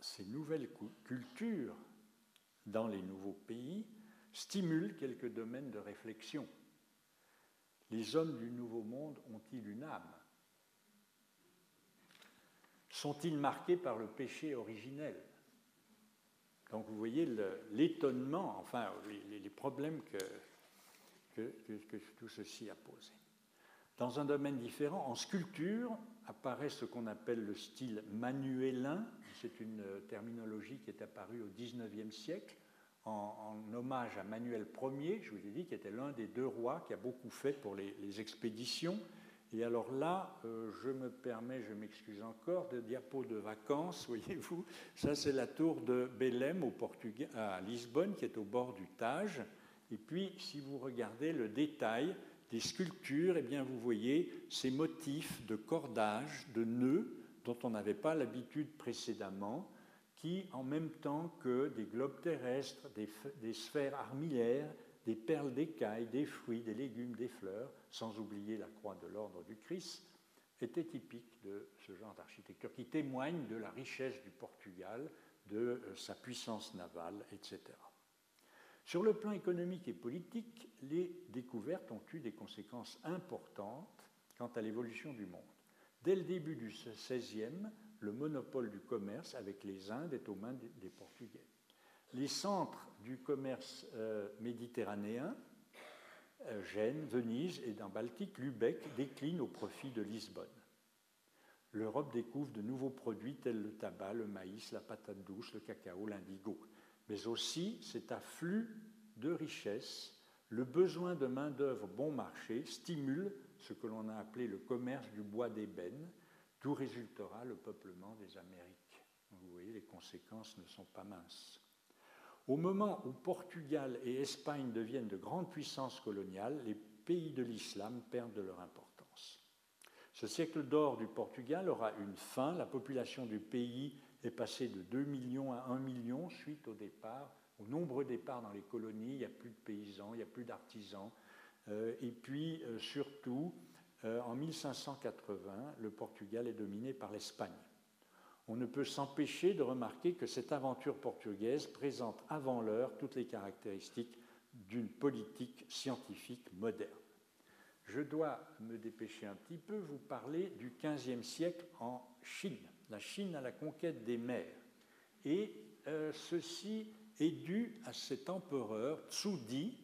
ces nouvelles cultures dans les nouveaux pays stimule quelques domaines de réflexion. Les hommes du Nouveau Monde ont-ils une âme? Sont-ils marqués par le péché originel? Donc vous voyez l'étonnement, enfin les, problèmes que, que tout ceci a posés. Dans un domaine différent, en sculpture, apparaît ce qu'on appelle le style manuélin. C'est une terminologie qui est apparue au XIXe siècle en, hommage à Manuel Ier, je vous ai dit, qui était l'un des deux rois qui a beaucoup fait pour les, expéditions. Et alors là, euh, je me permets, je m'excuse encore, de diapo de vacances, voyez-vous. Ça, c'est la tour de Belém à Lisbonne, qui est au bord du Tage. Et puis, si vous regardez le détail, des sculptures, eh vous voyez ces motifs de cordage, de nœuds, dont on n'avait pas l'habitude précédemment, qui, en même temps que des globes terrestres, des, sphères armillaires, des perles d'écailles, des fruits, des légumes, des fleurs, sans oublier la croix de l'ordre du Christ, étaient typiques de ce genre d'architecture, qui témoigne de la richesse du Portugal, de euh, sa puissance navale, etc. Sur le plan économique et politique, les découvertes ont eu des conséquences importantes quant à l'évolution du monde. Dès le début du XVIe, le monopole du commerce avec les Indes est aux mains des Portugais. Les centres du commerce euh, méditerranéen, euh, Gênes, Venise et dans Baltique, Lübeck, déclinent au profit de Lisbonne. L'Europe découvre de nouveaux produits tels le tabac, le maïs, la patate douce, le cacao, l'indigo mais aussi cet afflux de richesses, le besoin de main-d'œuvre bon marché stimule ce que l'on a appelé le commerce du bois d'ébène, d'où résultera le peuplement des Amériques. Vous voyez, les conséquences ne sont pas minces. Au moment où Portugal et Espagne deviennent de grandes puissances coloniales, les pays de l'islam perdent de leur importance. Ce siècle d'or du Portugal aura une fin. La population du pays est passée de 2 millions à 1 million suite au départ, aux nombreux départs dans les colonies. Il n'y a plus de paysans, il n'y a plus d'artisans. Euh, et puis, euh, surtout, euh, en 1580, le Portugal est dominé par l'Espagne. On ne peut s'empêcher de remarquer que cette aventure portugaise présente avant l'heure toutes les caractéristiques d'une politique scientifique moderne. Je dois me dépêcher un petit peu, vous parler du XVe siècle en Chine, la Chine à la conquête des mers. Et ceci est dû à cet empereur Tsu Di,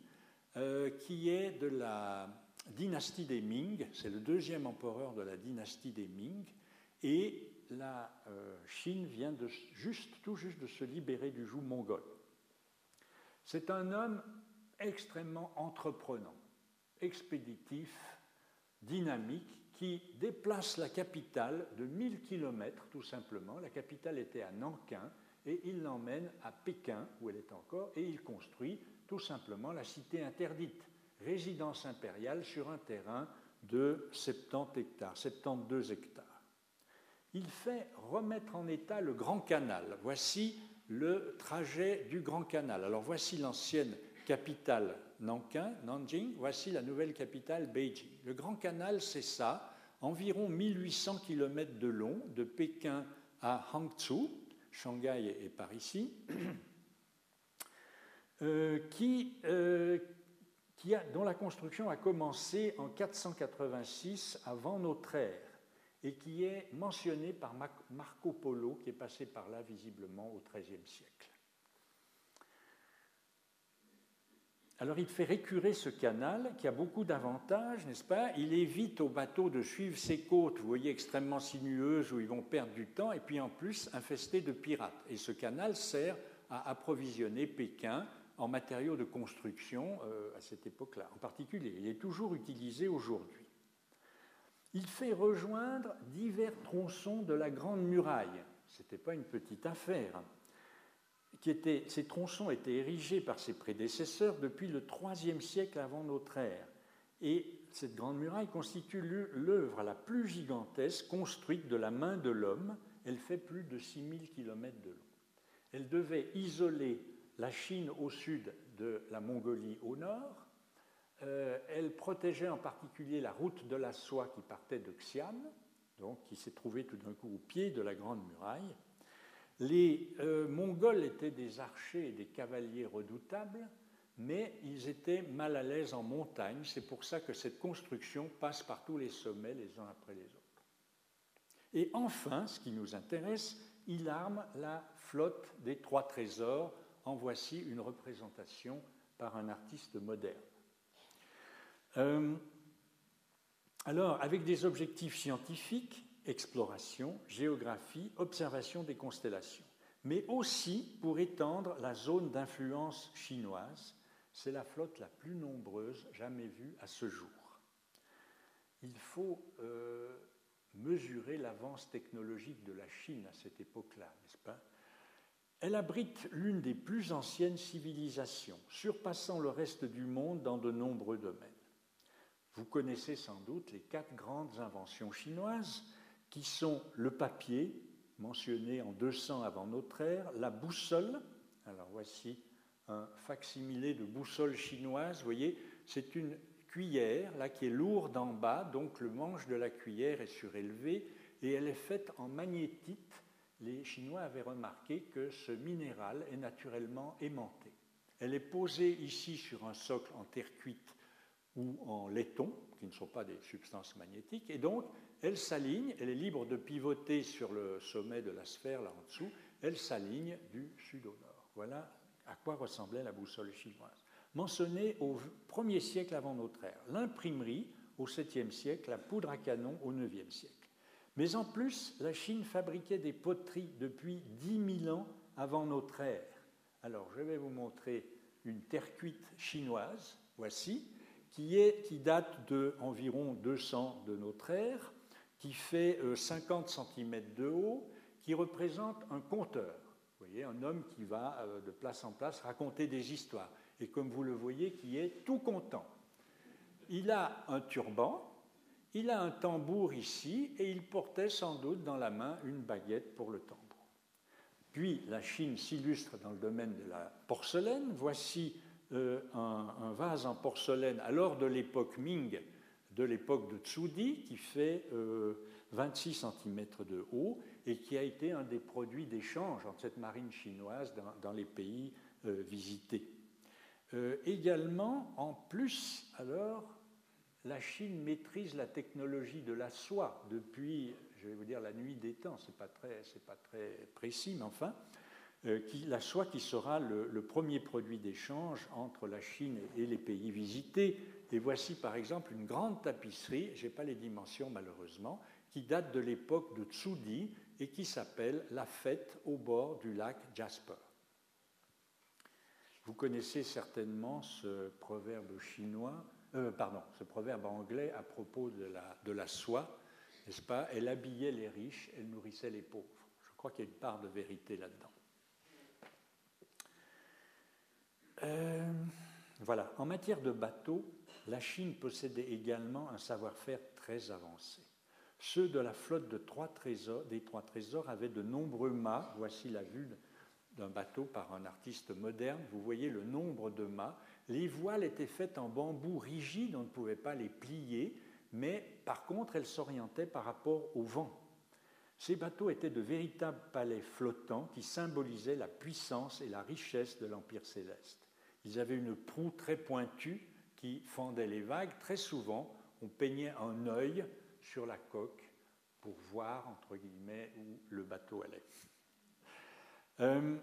qui est de la dynastie des Ming, c'est le deuxième empereur de la dynastie des Ming, et la euh, Chine vient tout juste de se libérer du joug mongol. C'est un homme extrêmement entreprenant, expéditif, dynamique, qui déplace la capitale de 1000 km tout simplement. La capitale était à Nankin et il l'emmène à Pékin, où elle est encore, et il construit tout simplement la cité interdite résidence impériale sur un terrain de 70 hectares, 72 hectares. Il fait remettre en état le Grand Canal. Voici le trajet du Grand Canal. Alors voici l'ancienne capitale Nankin, Nanjing, voici la nouvelle capitale Beijing. Le Grand Canal, c'est ça, environ 1800 km de long, de Pékin à Hangzhou, Shanghai est par ici, euh, qui, euh, dont la construction a commencé en 486 avant notre ère et qui est mentionné par Marco Polo, qui est passé par là visiblement au XIIIe siècle. Alors il fait récurer ce canal qui a beaucoup d'avantages, n'est-ce pas? Il évite aux bateaux de suivre ces côtes, vous voyez, extrêmement sinueuses où ils vont perdre du temps, et puis en plus infesté de pirates. Et ce canal sert à approvisionner Pékin en matériaux de construction euh, à cette époque-là en particulier. Il est toujours utilisé aujourd'hui. Il fait rejoindre divers tronçons de la Grande Muraille. Ce n'était pas une petite affaire. Qui était, ces tronçons étaient érigés par ses prédécesseurs depuis le IIIe siècle avant notre ère. Et cette Grande Muraille constitue l'œuvre la plus gigantesque construite de la main de l'homme. Elle fait plus de 6000 km de long. Elle devait isoler la Chine au sud de la Mongolie au nord. Euh, elle protégeait en particulier la route de la soie qui partait de Xi'an, donc qui s'est trouvée tout d'un coup au pied de la Grande Muraille. Les euh, Mongols étaient des archers et des cavaliers redoutables, mais ils étaient mal à l'aise en montagne. C'est pour ça que cette construction passe par tous les sommets les uns après les autres. Et enfin, ce qui nous intéresse, il arme la flotte des trois trésors en voici une représentation par un artiste moderne. Euh, alors, avec des objectifs scientifiques, exploration, géographie, observation des constellations, mais aussi pour étendre la zone d'influence chinoise. C'est la flotte la plus nombreuse jamais vue à ce jour. Il faut euh, mesurer l'avance technologique de la Chine à cette époque-là, n'est-ce pas? Elle abrite l'une des plus anciennes civilisations, surpassant le reste du monde dans de nombreux domaines. Vous connaissez sans doute les quatre grandes inventions chinoises, qui sont le papier, mentionné en 200 avant notre ère, la boussole, alors voici un facsimilé de boussole chinoise, vous voyez, c'est une cuillère là qui est lourde en bas, donc le manche de la cuillère est surélevé et elle est faite en magnétite. Les Chinois avaient remarqué que ce minéral est naturellement aimanté. Elle est posée ici sur un socle en terre cuite ou en laiton, qui ne sont pas des substances magnétiques, et donc elle s'aligne, elle est libre de pivoter sur le sommet de la sphère là en dessous, elle s'aligne du sud au nord. Voilà à quoi ressemblait la boussole chinoise. Mentionnée au 1er siècle avant notre ère, l'imprimerie au 7e siècle, la poudre à canon au 9e siècle. Mais en plus, la Chine fabriquait des poteries depuis 10 000 ans avant notre ère. Alors, je vais vous montrer une terre cuite chinoise, voici, qui, qui date d'environ 200 de notre ère, qui fait 50 euh, cm de haut, qui représente un compteur. Vous voyez, un homme qui va euh, de place en place raconter des histoires, et comme vous le voyez, qui est tout content. Il a un turban, il a un tambour ici, et il portait sans doute dans la main une baguette pour le tambour. Puis la Chine s'illustre dans le domaine de la porcelaine. Voici euh, un, vase en porcelaine, alors de l'époque Ming, de l'époque de Tsudi, qui fait 26 euh, cm de haut et qui a été un des produits d'échange entre cette marine chinoise dans, les pays euh, visités. également, en plus, alors, la Chine maîtrise la technologie de la soie depuis, je vais vous dire, la nuit des temps. Ce n'est pas, très précis, mais enfin, euh, la soie qui sera le, premier produit d'échange entre la Chine et les pays visités. Et voici par exemple une grande tapisserie, je n'ai pas les dimensions malheureusement, qui date de l'époque de Tsudi et qui s'appelle La fête au bord du lac Jasper. Vous connaissez certainement ce proverbe chinois, euh, pardon, ce proverbe anglais à propos de la, de la soie, n'est-ce pas? Elle habillait les riches, elle nourrissait les pauvres. Je crois qu'il y a une part de vérité là-dedans. Euh, voilà. En matière de bateaux, la Chine possédait également un savoir-faire très avancé. Ceux de la flotte des trois trésors avaient de nombreux mâts. Voici la vue d'un bateau par un artiste moderne. Vous voyez le nombre de mâts. Les voiles étaient faites en bambou rigide, on ne pouvait pas les plier, mais par contre, elles s'orientaient par rapport au vent. Ces bateaux étaient de véritables palais flottants qui symbolisaient la puissance et la richesse de l'Empire céleste. Ils avaient une proue très pointue qui fendait les vagues. Très souvent, on peignait un œil sur la coque pour voir, entre guillemets, où le bateau allait. Euh,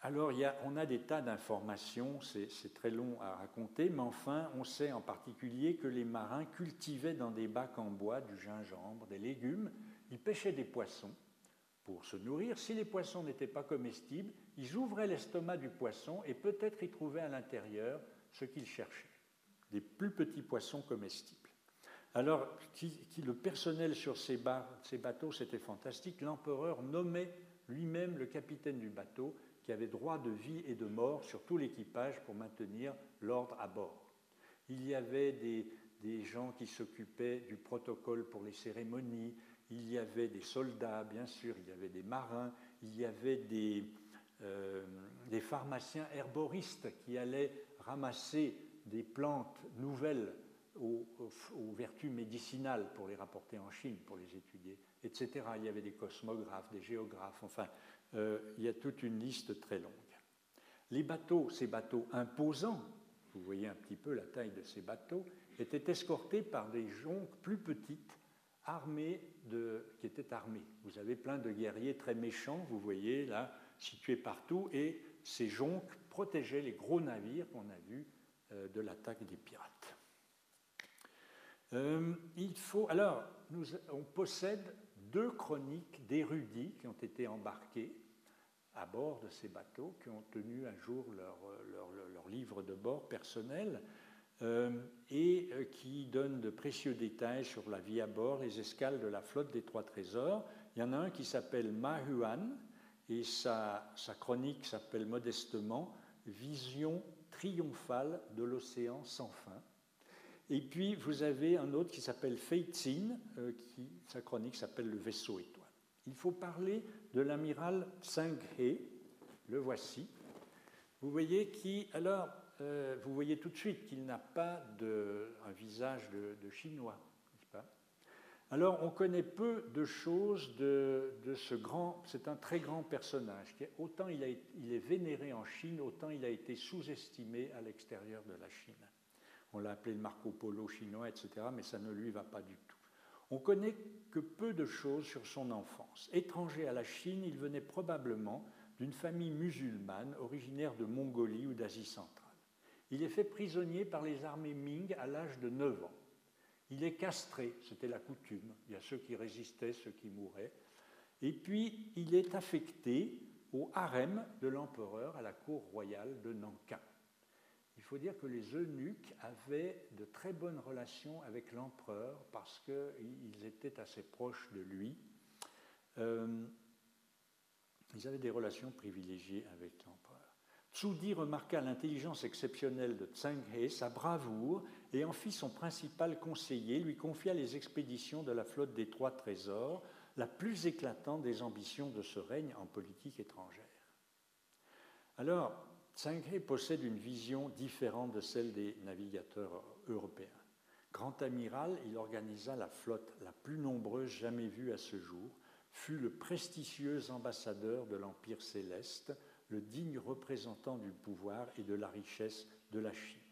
alors, on a des tas d'informations, c'est très long à raconter, mais enfin, on sait en particulier que les marins cultivaient dans des bacs en bois du gingembre, des légumes, ils pêchaient des poissons, pour se nourrir. Si les poissons n'étaient pas comestibles, ils ouvraient l'estomac du poisson et peut-être y trouvaient à l'intérieur ce qu'ils cherchaient, des plus petits poissons comestibles. Alors, le personnel sur ces, bateaux, c'était fantastique. L'empereur nommait lui-même le capitaine du bateau qui avait droit de vie et de mort sur tout l'équipage pour maintenir l'ordre à bord. Il y avait des, gens qui s'occupaient du protocole pour les cérémonies, il y avait des soldats, bien sûr, il y avait des marins, il y avait des, euh, des pharmaciens herboristes qui allaient ramasser des plantes nouvelles aux, vertus médicinales pour les rapporter en Chine, pour les étudier, etc. Il y avait des cosmographes, des géographes, enfin, euh, il y a toute une liste très longue. Les bateaux, ces bateaux imposants, vous voyez un petit peu la taille de ces bateaux, étaient escortés par des jonques plus petites armés de, qui étaient armés. Vous avez plein de guerriers très méchants, vous voyez là, situés partout, et ces jonques protégeaient les gros navires qu'on a vus de l'attaque des pirates. Euh, il faut, alors, nous, on possède deux chroniques d'érudits qui ont été embarqués à bord de ces bateaux, qui ont tenu à jour leur, leur, livre de bord personnel. Euh, et euh, qui donne de précieux détails sur la vie à bord, les escales de la flotte des Trois Trésors. Il y en a un qui s'appelle Ma Huan, et sa, sa chronique s'appelle modestement Vision triomphale de l'océan sans fin. Et puis vous avez un autre qui s'appelle Fei Xin, euh, qui sa chronique s'appelle Le vaisseau étoile. Il faut parler de l'amiral Tseng He, le voici. Vous voyez qui, alors, euh, vous voyez tout de suite qu'il n'a pas un visage de, chinois, Alors, on connaît peu de choses de, ce grand. C'est un très grand personnage. Qui, autant il, il, est vénéré en Chine, autant il a été sous-estimé à l'extérieur de la Chine. On l'a appelé le Marco Polo chinois, etc., mais ça ne lui va pas du tout. On connaît que peu de choses sur son enfance. Étranger à la Chine, il venait probablement d'une famille musulmane originaire de Mongolie ou d'Asie centrale. Il est fait prisonnier par les armées Ming à l'âge de 9 ans. Il est castré, c'était la coutume. Il y a ceux qui résistaient, ceux qui mouraient. Et puis, il est affecté au harem de l'empereur à la cour royale de Nankin. Il faut dire que les eunuques avaient de très bonnes relations avec l'empereur parce qu'ils étaient assez proches de lui. Euh, ils avaient des relations privilégiées avec l'empereur. Zhu Di remarqua l'intelligence exceptionnelle de Zheng He, sa bravoure, et en fit son principal conseiller, lui confia les expéditions de la flotte des Trois Trésors, la plus éclatante des ambitions de ce règne en politique étrangère. Alors, He possède une vision différente de celle des navigateurs européens. Grand amiral, il organisa la flotte la plus nombreuse jamais vue à ce jour, fut le prestigieux ambassadeur de l'Empire céleste, le digne représentant du pouvoir et de la richesse de la Chine.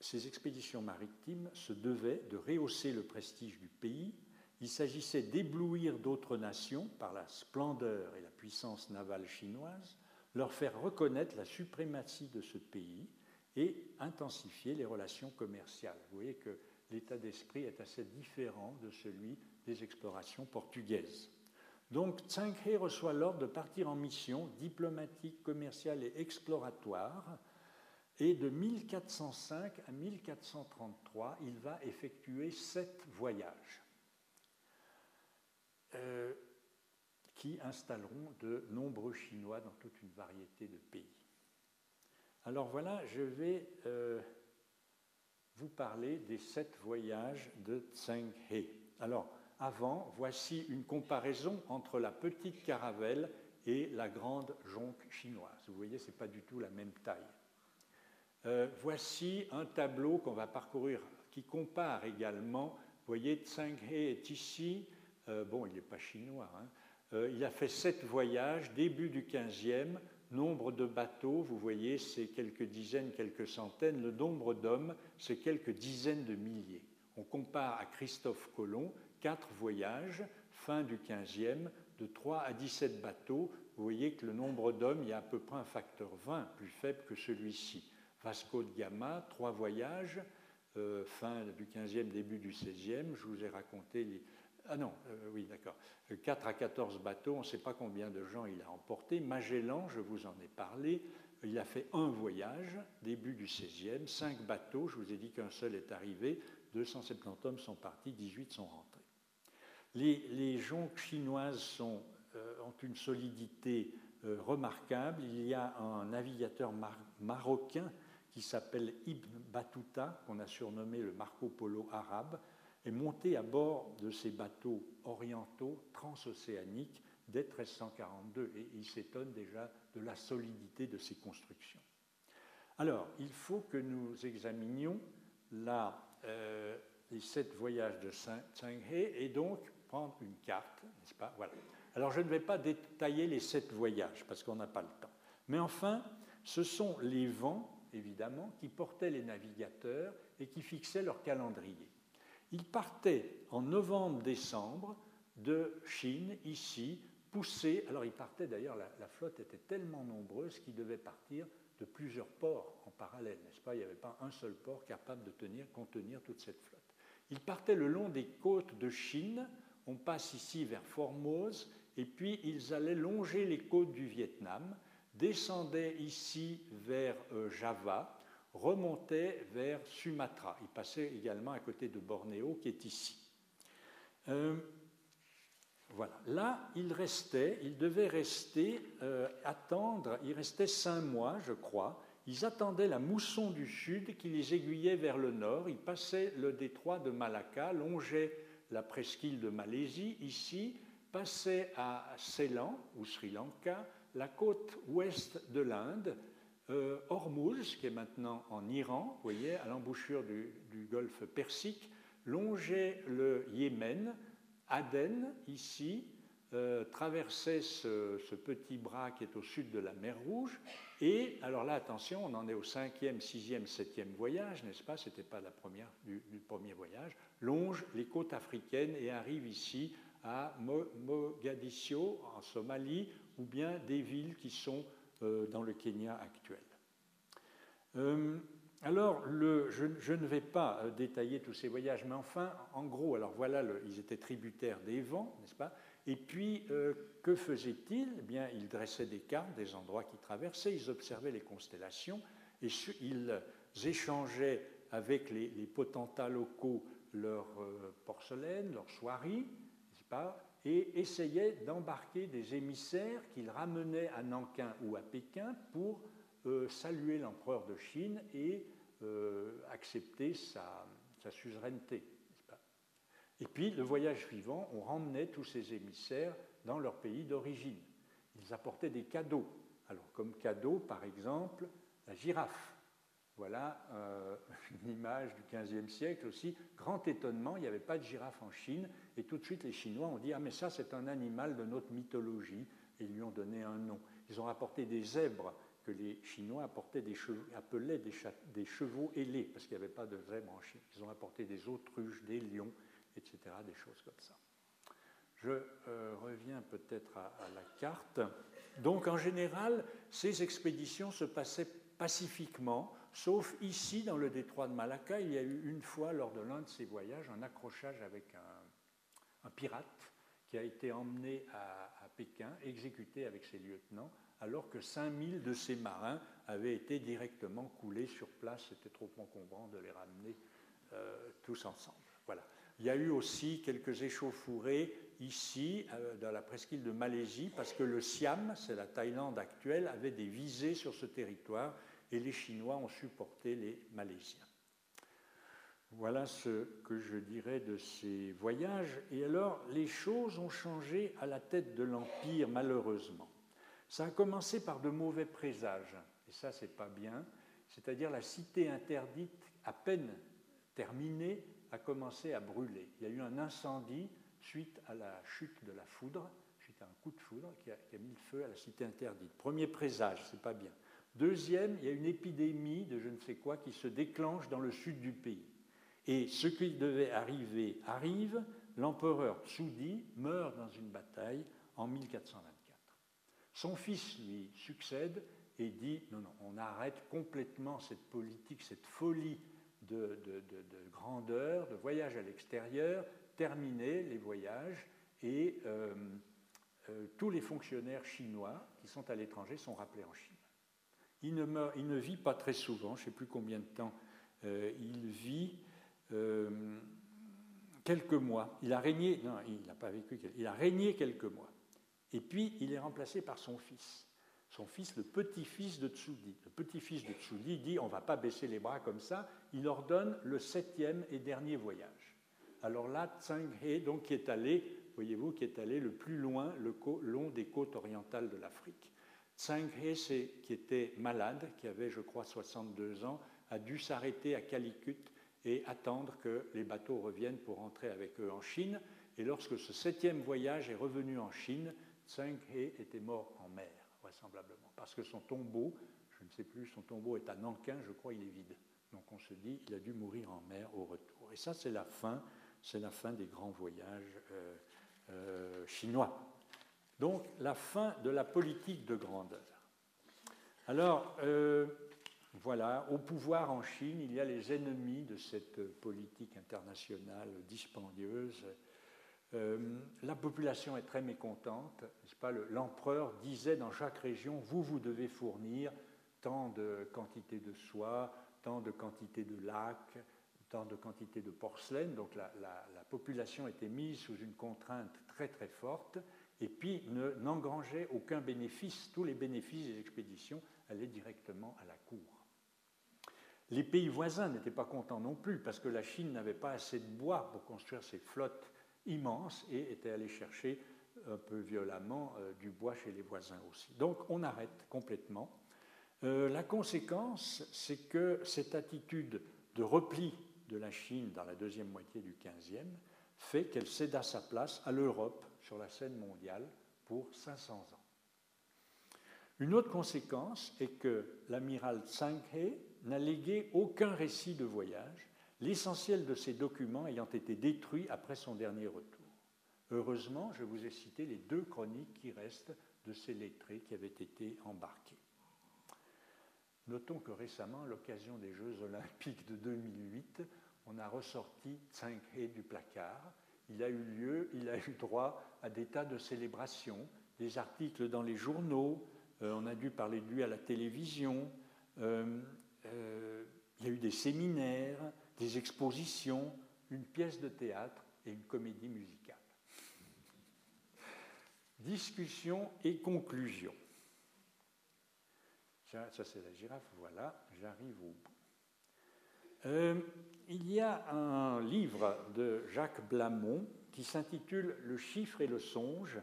Ces expéditions maritimes se devaient de rehausser le prestige du pays. Il s'agissait d'éblouir d'autres nations par la splendeur et la puissance navale chinoise, leur faire reconnaître la suprématie de ce pays et intensifier les relations commerciales. Vous voyez que l'état d'esprit est assez différent de celui des explorations portugaises. Donc Tsang He reçoit l'ordre de partir en mission diplomatique, commerciale et exploratoire. Et de 1405 à 1433, il va effectuer sept voyages euh, qui installeront de nombreux Chinois dans toute une variété de pays. Alors voilà, je vais euh, vous parler des sept voyages de Tseng He. Alors, avant, voici une comparaison entre la petite caravelle et la grande jonque chinoise. Vous voyez, ce n'est pas du tout la même taille. Euh, voici un tableau qu'on va parcourir qui compare également. Vous voyez, Tseng He est ici. Euh, bon, il n'est pas chinois. Hein. Euh, il a fait sept voyages, début du 15e. Nombre de bateaux, vous voyez, c'est quelques dizaines, quelques centaines. Le nombre d'hommes, c'est quelques dizaines de milliers. On compare à Christophe Colomb, quatre voyages, fin du 15e, de 3 à 17 bateaux. Vous voyez que le nombre d'hommes, il y a à peu près un facteur 20, plus faible que celui-ci. Vasco de Gama, trois voyages, euh, fin du 15e, début du 16e. Je vous ai raconté les. Ah non, euh, oui, d'accord. 4 à 14 bateaux, on ne sait pas combien de gens il a emporté. Magellan, je vous en ai parlé, il a fait un voyage, début du 16e, 5 bateaux, je vous ai dit qu'un seul est arrivé, 270 hommes sont partis, 18 sont rentrés. Les, jonques chinoises euh, ont une solidité euh, remarquable. Il y a un navigateur marocain qui s'appelle Ibn Battuta, qu'on a surnommé le Marco Polo arabe, est monté à bord de ces bateaux orientaux transocéaniques dès 1342 et il s'étonne déjà de la solidité de ces constructions. Alors, il faut que nous examinions euh, les sept voyages de He et donc prendre une carte, n'est-ce pas? Voilà. Alors je ne vais pas détailler les sept voyages parce qu'on n'a pas le temps. Mais enfin, ce sont les vents, évidemment, qui portaient les navigateurs et qui fixaient leur calendrier. Ils partaient en novembre-décembre de Chine, ici, poussés. Alors ils partaient d'ailleurs, la, flotte était tellement nombreuse qu'ils devaient partir de plusieurs ports en parallèle, n'est-ce pas? Il n'y avait pas un seul port capable de tenir, contenir toute cette flotte. Ils partaient le long des côtes de Chine on passe ici vers Formose, et puis ils allaient longer les côtes du Vietnam, descendaient ici vers euh, Java, remontaient vers Sumatra. Ils passaient également à côté de Bornéo, qui est ici. Euh, voilà. Là, ils restaient, ils devaient rester, euh, attendre, il restait cinq mois, je crois. Ils attendaient la mousson du sud qui les aiguillait vers le nord. Ils passaient le détroit de Malacca, longeaient la presqu'île de Malaisie, ici, passait à Ceylan ou Sri Lanka, la côte ouest de l'Inde, euh, Hormuz, qui est maintenant en Iran, vous voyez, à l'embouchure du, golfe Persique, longeait le Yémen, Aden, ici, euh, traversait ce, petit bras qui est au sud de la mer Rouge. Et alors là, attention, on en est au cinquième, sixième, septième voyage, n'est-ce pas Ce n'était pas la première du, premier voyage longe les côtes africaines et arrive ici à Mogadiscio, en Somalie, ou bien des villes qui sont euh, dans le Kenya actuel. Euh, alors, je, ne vais pas euh, détailler tous ces voyages, mais enfin, en gros, alors voilà, ils étaient tributaires des vents, n'est-ce pas? Et puis, que faisaient-ils? Eh bien, ils dressaient des cartes des endroits qu'ils traversaient, ils observaient les constellations, et ils échangeaient avec les potentats locaux leur porcelaine, leur soierie, pas, et essayait d'embarquer des émissaires qu'il ramenait à Nankin ou à Pékin pour euh, saluer l'empereur de Chine et euh, accepter sa, suzeraineté. Et puis, le voyage suivant, on ramenait tous ces émissaires dans leur pays d'origine. Ils apportaient des cadeaux. Alors, comme cadeau, par exemple, la girafe. Voilà euh, une image du XVe siècle aussi. Grand étonnement, il n'y avait pas de girafe en Chine. Et tout de suite, les Chinois ont dit Ah, mais ça, c'est un animal de notre mythologie. Et ils lui ont donné un nom. Ils ont apporté des zèbres que les Chinois apportaient des chevaux, appelaient des, des chevaux ailés, parce qu'il n'y avait pas de zèbres en Chine. Ils ont apporté des autruches, des lions, etc., des choses comme ça. Je euh, reviens peut-être à, la carte. Donc, en général, ces expéditions se passaient pacifiquement, sauf ici, dans le détroit de Malacca, il y a eu une fois, lors de l'un de ces voyages, un accrochage avec un, pirate qui a été emmené à, à, Pékin, exécuté avec ses lieutenants, alors que 5000 de ses marins avaient été directement coulés sur place. C'était trop encombrant de les ramener euh, tous ensemble. Voilà. Il y a eu aussi quelques échauffourées ici, euh, dans la presqu'île de Malaisie, parce que le Siam, c'est la Thaïlande actuelle, avait des visées sur ce territoire et les Chinois ont supporté les Malaisiens. Voilà ce que je dirais de ces voyages. Et alors, les choses ont changé à la tête de l'Empire, malheureusement. Ça a commencé par de mauvais présages, et ça, c'est pas bien. C'est-à-dire la cité interdite, à peine terminée, a commencé à brûler. Il y a eu un incendie suite à la chute de la foudre, suite à un coup de foudre qui a, mis le feu à la cité interdite. Premier présage, c'est pas bien. Deuxième, il y a une épidémie de je ne sais quoi qui se déclenche dans le sud du pays. Et ce qui devait arriver arrive. L'empereur Tsudi meurt dans une bataille en 1424. Son fils lui succède et dit non, non, on arrête complètement cette politique, cette folie de, grandeur, de voyage à l'extérieur, terminer les voyages et euh, euh, tous les fonctionnaires chinois qui sont à l'étranger sont rappelés en Chine. Il ne, ne, vit pas très souvent, je ne sais plus combien de temps euh, il vit, quelques mois. Il a régné, non, il n'a pas vécu, il a régné quelques mois. Et puis il est remplacé par son fils son fils, le petit-fils de Tsudi. Le petit-fils de Tsudi dit on ne va pas baisser les bras comme ça. Il ordonne le septième et dernier voyage. Alors là, Tsang He, donc, qui est allé, voyez-vous, qui est allé le plus loin, le long des côtes orientales de l'Afrique. Tsang He, qui était malade, qui avait, je crois, 62 ans, a dû s'arrêter à Calicut et attendre que les bateaux reviennent pour rentrer avec eux en Chine. Et lorsque ce septième voyage est revenu en Chine, Tsang He était mort en mer vraisemblablement, parce que son tombeau, je ne sais plus, son tombeau est à Nankin, je crois, il est vide. Donc on se dit, il a dû mourir en mer au retour. Et ça, c'est la fin, c'est la fin des grands voyages euh, euh, chinois. Donc la fin de la politique de grandeur. Alors, euh, voilà, au pouvoir en Chine, il y a les ennemis de cette politique internationale dispendieuse euh, la population est très mécontente. L'empereur disait dans chaque région, vous, vous devez fournir tant de quantité de soie, tant de quantité de lac, tant de quantité de porcelaine. Donc la, population était mise sous une contrainte très très forte et puis n'engrangeait aucun bénéfice. Tous les bénéfices des expéditions allaient directement à la cour. Les pays voisins n'étaient pas contents non plus parce que la Chine n'avait pas assez de bois pour construire ses flottes immense et était allé chercher un peu violemment euh, du bois chez les voisins aussi. Donc on arrête complètement. Euh, la conséquence, c'est que cette attitude de repli de la Chine dans la deuxième moitié du XVe fait qu'elle céda sa place à l'Europe sur la scène mondiale pour 500 ans. Une autre conséquence est que l'amiral Tsang He n'a légué aucun récit de voyage l'essentiel de ces documents ayant été détruits après son dernier retour. Heureusement, je vous ai cité les deux chroniques qui restent de ces lettrés qui avaient été embarqués. Notons que récemment, à l'occasion des Jeux olympiques de 2008, on a ressorti Tsang He du placard. Il a eu lieu, il a eu droit à des tas de célébrations, des articles dans les journaux, euh, on a dû parler de lui à la télévision, euh, euh, il y a eu des séminaires, des expositions, une pièce de théâtre et une comédie musicale. discussion et conclusion. Ça, c'est la girafe, voilà, j'arrive au. Il y a un livre de Jacques Blamont qui s'intitule Le chiffre et le songe,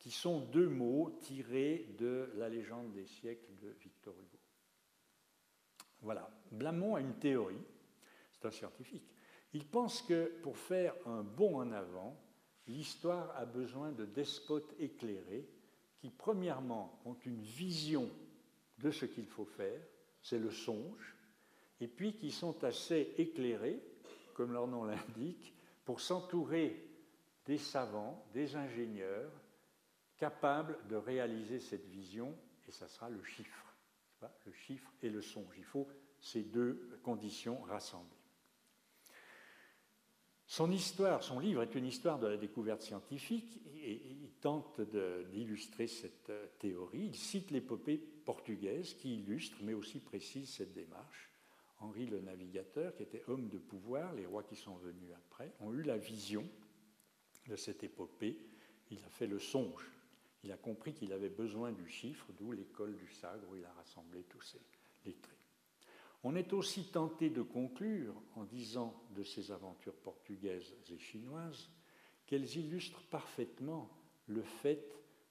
qui sont deux mots tirés de la légende des siècles de Victor Hugo. Voilà, Blamont a une théorie, c'est un scientifique. Il pense que pour faire un bond en avant, l'histoire a besoin de despotes éclairés qui, premièrement, ont une vision de ce qu'il faut faire, c'est le songe, et puis qui sont assez éclairés, comme leur nom l'indique, pour s'entourer des savants, des ingénieurs, capables de réaliser cette vision, et ça sera le chiffre, le chiffre et le songe. Il faut ces deux conditions rassemblées. Son histoire, son livre est une histoire de la découverte scientifique et il tente d'illustrer cette euh, théorie. Il cite l'épopée portugaise qui illustre mais aussi précise cette démarche. Henri le Navigateur, qui était homme de pouvoir, les rois qui sont venus après, ont eu la vision de cette épopée. Il a fait le songe. Il a compris qu'il avait besoin du chiffre, d'où l'école du Sagre où il a rassemblé tous ces lettrés. On est aussi tenté de conclure en disant de ces aventures portugaises et chinoises qu'elles illustrent parfaitement le fait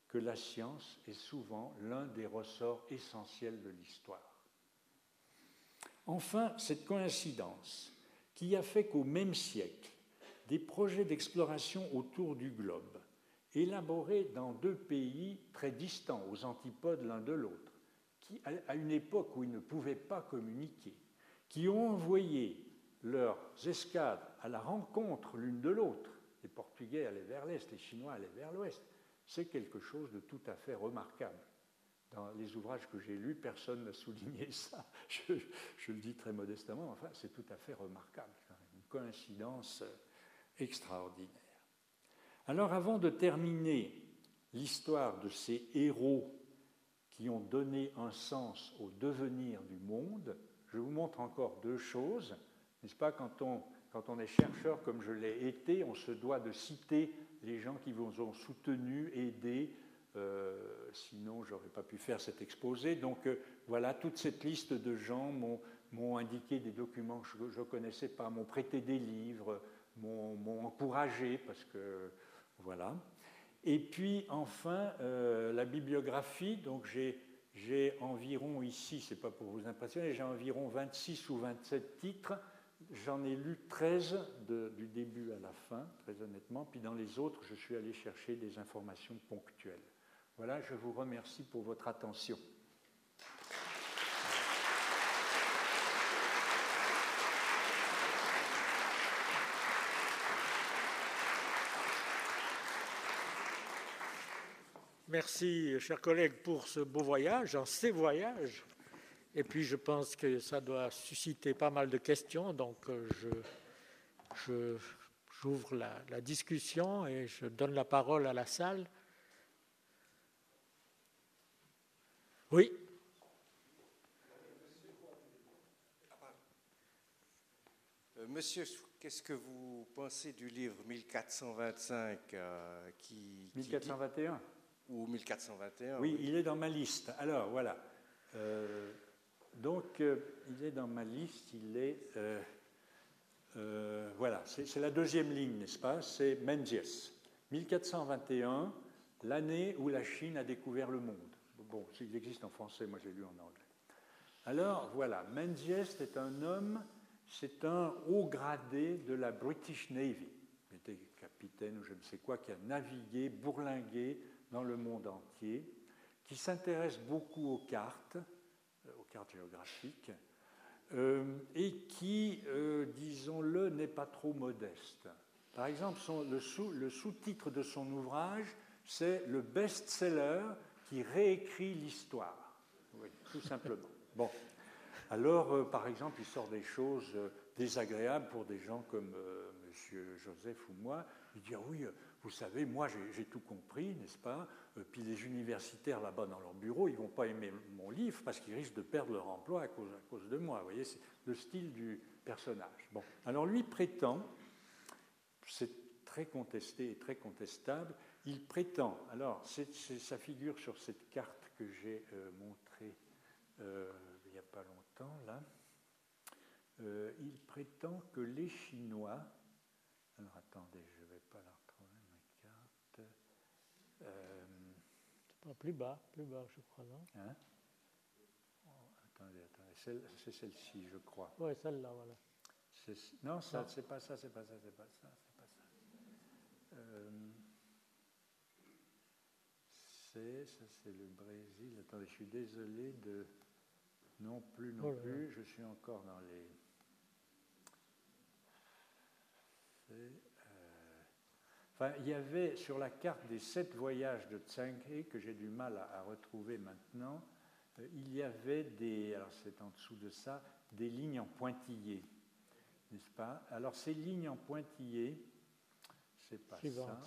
que la science est souvent l'un des ressorts essentiels de l'histoire. Enfin, cette coïncidence qui a fait qu'au même siècle, des projets d'exploration autour du globe, élaborés dans deux pays très distants, aux antipodes l'un de l'autre, à une époque où ils ne pouvaient pas communiquer, qui ont envoyé leurs escadres à la rencontre l'une de l'autre. Les Portugais allaient vers l'Est, les Chinois allaient vers l'Ouest. C'est quelque chose de tout à fait remarquable. Dans les ouvrages que j'ai lus, personne n'a souligné ça. Je, le dis très modestement, enfin, c'est tout à fait remarquable. Une coïncidence extraordinaire. Alors, avant de terminer l'histoire de ces héros qui ont donné un sens au devenir du monde, je vous montre encore deux choses. N'est-ce pas, quand on, quand on est chercheur comme je l'ai été, on se doit de citer les gens qui vous ont soutenu, aidé, euh, sinon je n'aurais pas pu faire cet exposé. Donc euh, voilà, toute cette liste de gens m'ont indiqué des documents que je ne connaissais pas, m'ont prêté des livres, m'ont encouragé, parce que voilà. Et puis enfin, euh, la bibliographie, donc j'ai environ ici, c'est pas pour vous impressionner, j'ai environ 26 ou 27 titres. J'en ai lu 13 du début à la fin, très honnêtement. Puis dans les autres, je suis allé chercher des informations ponctuelles. Voilà, je vous remercie pour votre attention. Merci, chers collègues, pour ce beau voyage, en ces voyages. Et puis, je pense que ça doit susciter pas mal de questions. Donc, euh, je, j'ouvre la, la discussion et je donne la parole à la salle. Oui. Euh, monsieur, qu'est-ce que vous pensez du livre 1425 euh, qui, 1421 ou 1421. Oui, il est dans ma liste. Alors, voilà. Euh, donc, euh, il est dans ma liste, il est. Euh, voilà, c'est la deuxième ligne, n'est-ce pas? C'est Menzies. 1421, l'année où la Chine a découvert le monde. Bon, il existe en français, moi j'ai lu en anglais. Alors, voilà, Menzies est un homme, c'est un haut gradé de la British Navy. Il était capitaine ou je ne sais quoi, qui a navigué, bourlingué dans le monde entier, qui s'intéresse beaucoup aux cartes, euh, aux cartes géographiques, euh, et qui, euh, disons-le, n'est pas trop modeste. Par exemple, le, sous-titre de son ouvrage, c'est le best-seller qui réécrit l'histoire. Tout simplement. Bon. Alors, par exemple, il sort des choses désagréables pour des gens comme M. Joseph ou moi. Il dit ah oui, vous savez, moi j'ai tout compris, n'est-ce pas? Euh, Puis les universitaires là-bas dans leur bureau, ils ne vont pas aimer mon livre parce qu'ils risquent de perdre leur emploi à cause, à cause de moi. Vous voyez, c'est le style du personnage. Bon, alors lui prétend, c'est très contesté et très contestable, il prétend, alors ça figure sur cette carte que j'ai euh, montrée euh, il n'y a pas longtemps, là, euh, il prétend que les Chinois, alors attendez, je ne vais pas la retrouver, ma carte. C'est pas plus bas, plus bas, je crois, non? hein? Oh, Attendez, attendez, c'est celle-ci, je crois. Oui, celle-là, voilà. Non, ça, c'est pas ça, c'est pas ça, c'est pas ça, c'est pas ça. Ça c'est le Brésil. Attendez, je suis désolé de. Non plus, non oh plus, je suis encore dans les. Euh, enfin, il y avait sur la carte des sept voyages de Tsanghe que j'ai du mal à, retrouver maintenant. Euh, il y avait des, alors c'est en dessous de ça, des lignes en pointillés n'est-ce pas? Alors ces lignes en pointillés, c'est pas ça.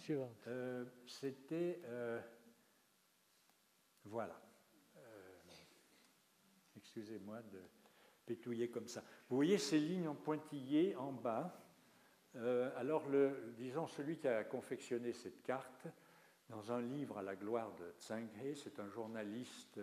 Euh, c'était, euh, voilà. Euh, excusez-moi de pétouiller comme ça. Vous voyez ces lignes en pointillés en bas? alors, le, disons, celui qui a confectionné cette carte, dans un livre à la gloire de Tsanghe, c'est un journaliste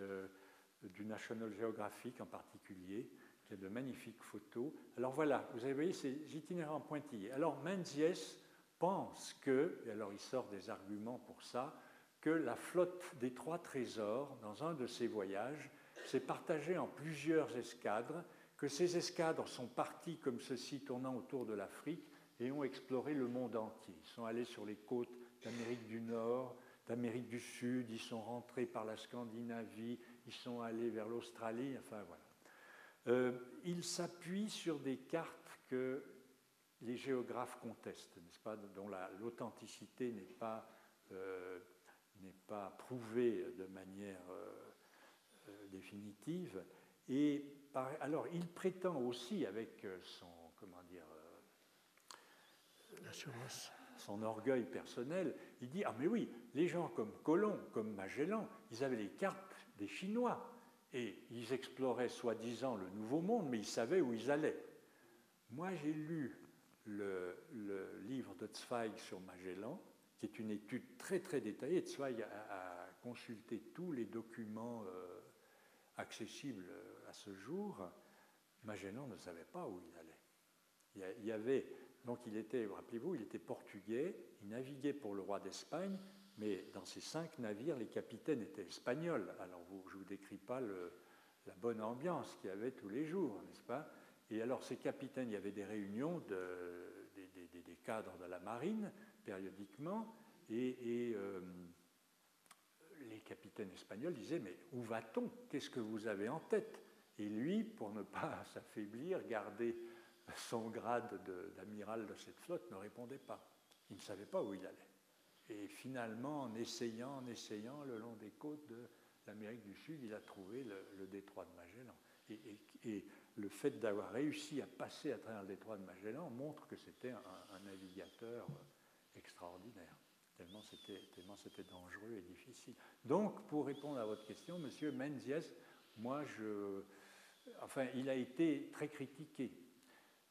du National Geographic en particulier, qui a de magnifiques photos. Alors voilà, vous avez vu ces itinéraires pointillés. Alors Menzies pense que, et alors il sort des arguments pour ça, que la flotte des trois trésors, dans un de ses voyages, s'est partagée en plusieurs escadres, que ces escadres sont partis comme ceci, tournant autour de l'Afrique, et ont exploré le monde entier. Ils sont allés sur les côtes d'Amérique du Nord, d'Amérique du Sud, ils sont rentrés par la Scandinavie, ils sont allés vers l'Australie, enfin voilà. Euh, il s'appuie sur des cartes que les géographes contestent, n'est-ce pas, dont l'authenticité n'est pas, euh, pas prouvée de manière euh, définitive. Et alors, il prétend aussi, avec son, comment dire, son orgueil personnel, il dit Ah, mais oui, les gens comme Colomb, comme Magellan, ils avaient les cartes des Chinois. Et ils exploraient soi-disant le Nouveau Monde, mais ils savaient où ils allaient. Moi, j'ai lu le, livre de Zweig sur Magellan, qui est une étude très très détaillée. Zweig a, consulté tous les documents euh, accessibles à ce jour. Magellan ne savait pas où il allait. Il y avait, donc il était, rappelez-vous, il était portugais, il naviguait pour le roi d'Espagne, mais dans ces cinq navires, les capitaines étaient espagnols. Alors je ne vous décris pas la bonne ambiance qu'il y avait tous les jours, n'est-ce pas? Et alors ces capitaines, il y avait des réunions des, cadres de la marine périodiquement, et, euh, les capitaines espagnols disaient, mais où va-t-on? Qu'est-ce que vous avez en tête? Et lui, pour ne pas s'affaiblir, garder son grade d'amiral de cette flotte, ne répondait pas. Il ne savait pas où il allait. Et finalement, en essayant, en essayant, le long des côtes de l'Amérique du Sud, il a trouvé le, détroit de Magellan. Et, le fait d'avoir réussi à passer à travers le détroit de Magellan montre que c'était un, navigateur extraordinaire, tellement c'était dangereux et difficile. Donc, pour répondre à votre question, Monsieur Menzies, moi, je, enfin, il a été très critiqué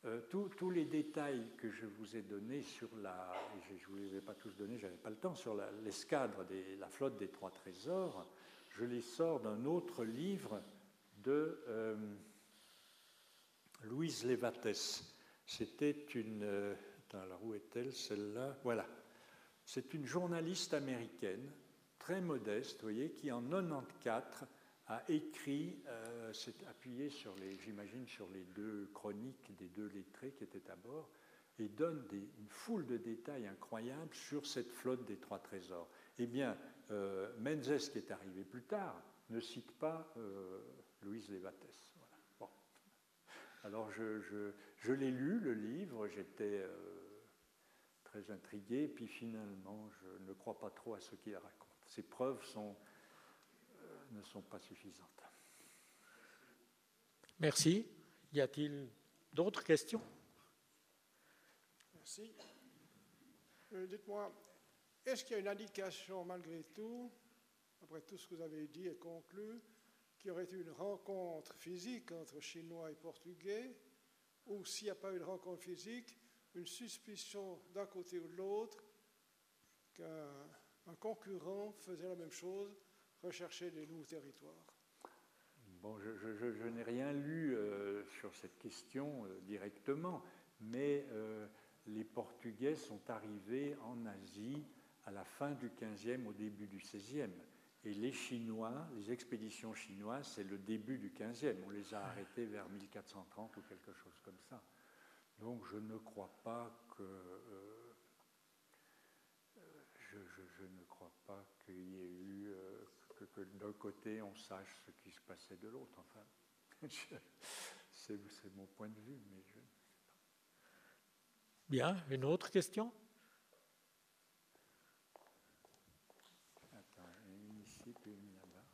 euh, tous les détails que je vous ai donnés sur la, je ne vous les ai pas tous donnés, j'avais pas le temps, sur l'escadre de la flotte des trois trésors, je les sors d'un autre livre de euh, Louise Lévates. C'était une, alors où est-elle celle-là? Voilà, c'est une journaliste américaine très modeste, voyez, qui en 94 a écrit, euh, s'est appuyé sur les, j'imagine, sur les deux chroniques des deux lettrés qui étaient à bord, et donne une foule de détails incroyables sur cette flotte des trois trésors. Eh bien, euh, Menzies, qui est arrivé plus tard, ne cite pas euh, Louise Lévates. Bon. Alors, je l'ai lu, le livre, j'étais euh, très intrigué, puis finalement, je ne crois pas trop à ce qu'il raconte. Ces preuves sont ne sont pas suffisantes. Merci. Y a-t-il d'autres questions? Merci. Euh, dites-moi, est-ce qu'il y a une indication malgré tout, après tout ce que vous avez dit et conclu, qu'il y aurait eu une rencontre physique entre Chinois et Portugais, ou s'il n'y a pas eu de rencontre physique, une suspicion d'un côté ou de l'autre qu'un un concurrent faisait la même chose, recherchait des nouveaux territoires Bon, je, n'ai rien lu euh, sur cette question euh, directement, mais euh, les Portugais sont arrivés en Asie à la fin du 15e, au début du 16e. Et les Chinois, les expéditions chinoises, c'est le début du 15e. On les a arrêtés vers 1430 ou quelque chose comme ça. Donc je ne crois pas que je, ne crois pas qu'il y ait eu euh, que, d'un côté on sache ce qui se passait de l'autre. Enfin, c'est, mon point de vue, mais je ne sais pas. Bien, une autre question Attends, une ici puis une là-bas.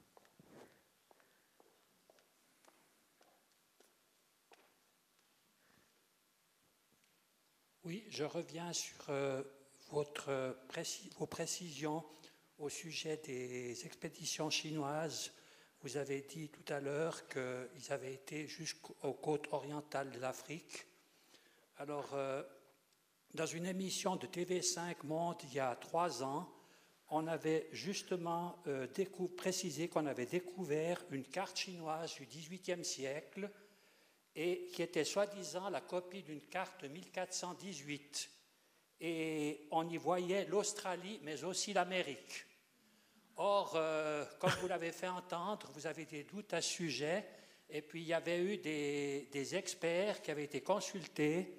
Oui, je reviens sur euh, votre vos précisions au sujet des expéditions chinoises. Vous avez dit tout à l'heure qu'ils avaient été jusqu'aux côtes orientales de l'Afrique. Alors, euh, dans une émission de TV5 Monde il y a trois ans, on avait justement euh, précisé qu'on avait découvert une carte chinoise du XVIIIe siècle et qui était soi-disant la copie d'une carte 1418 et on y voyait l'Australie, mais aussi l'Amérique. Or, euh, comme vous l'avez fait entendre, vous avez des doutes à ce sujet, et puis il y avait eu des, experts qui avaient été consultés,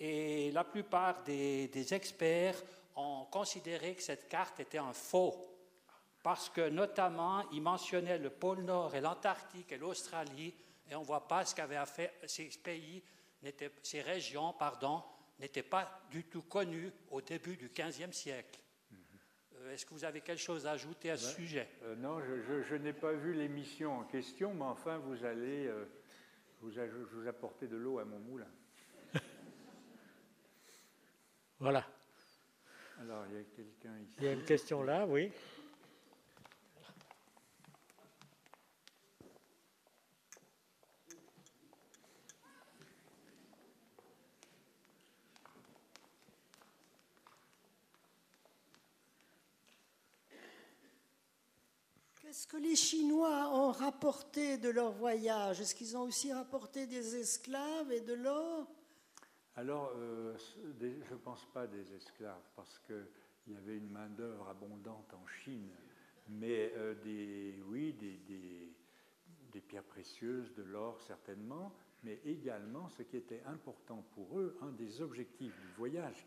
et la plupart des, des, experts ont considéré que cette carte était un faux, parce que notamment, ils mentionnaient le pôle Nord et l'Antarctique et l'Australie, et on ne voit pas ce qu'avaient fait ces pays, ces régions, pardon, n'était pas du tout connu au début du XVe siècle. Euh, est-ce que vous avez quelque chose à ajouter à ce sujet? Euh, Non, je, n'ai pas vu l'émission en question, mais enfin, vous allez euh, vous, vous apporter de l'eau à mon moulin. voilà. Alors, il y a quelqu'un ici. Il y a une question là, oui. Qu'est-ce que les Chinois ont rapporté de leur voyage? Est-ce qu'ils ont aussi rapporté des esclaves et de l'or? Alors, euh, je ne pense pas des esclaves, parce qu'il y avait une main-d'œuvre abondante en Chine, mais euh, des, oui, des, des, pierres précieuses, de l'or certainement, mais également ce qui était important pour eux, un des objectifs du voyage,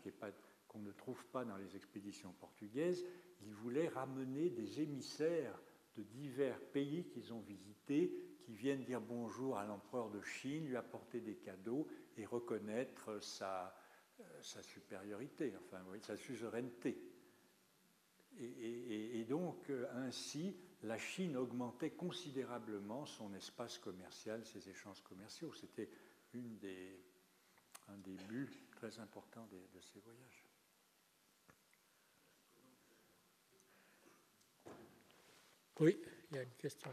qu'on ne trouve pas dans les expéditions portugaises, ils voulaient ramener des émissaires de divers pays qu'ils ont visités, qui viennent dire bonjour à l'empereur de Chine, lui apporter des cadeaux et reconnaître sa, euh, supériorité, enfin sa suzeraineté. Et, donc, euh, ainsi, la Chine augmentait considérablement son espace commercial, ses échanges commerciaux. C'était un des buts très importants de ces voyages. Oui, il y a une question.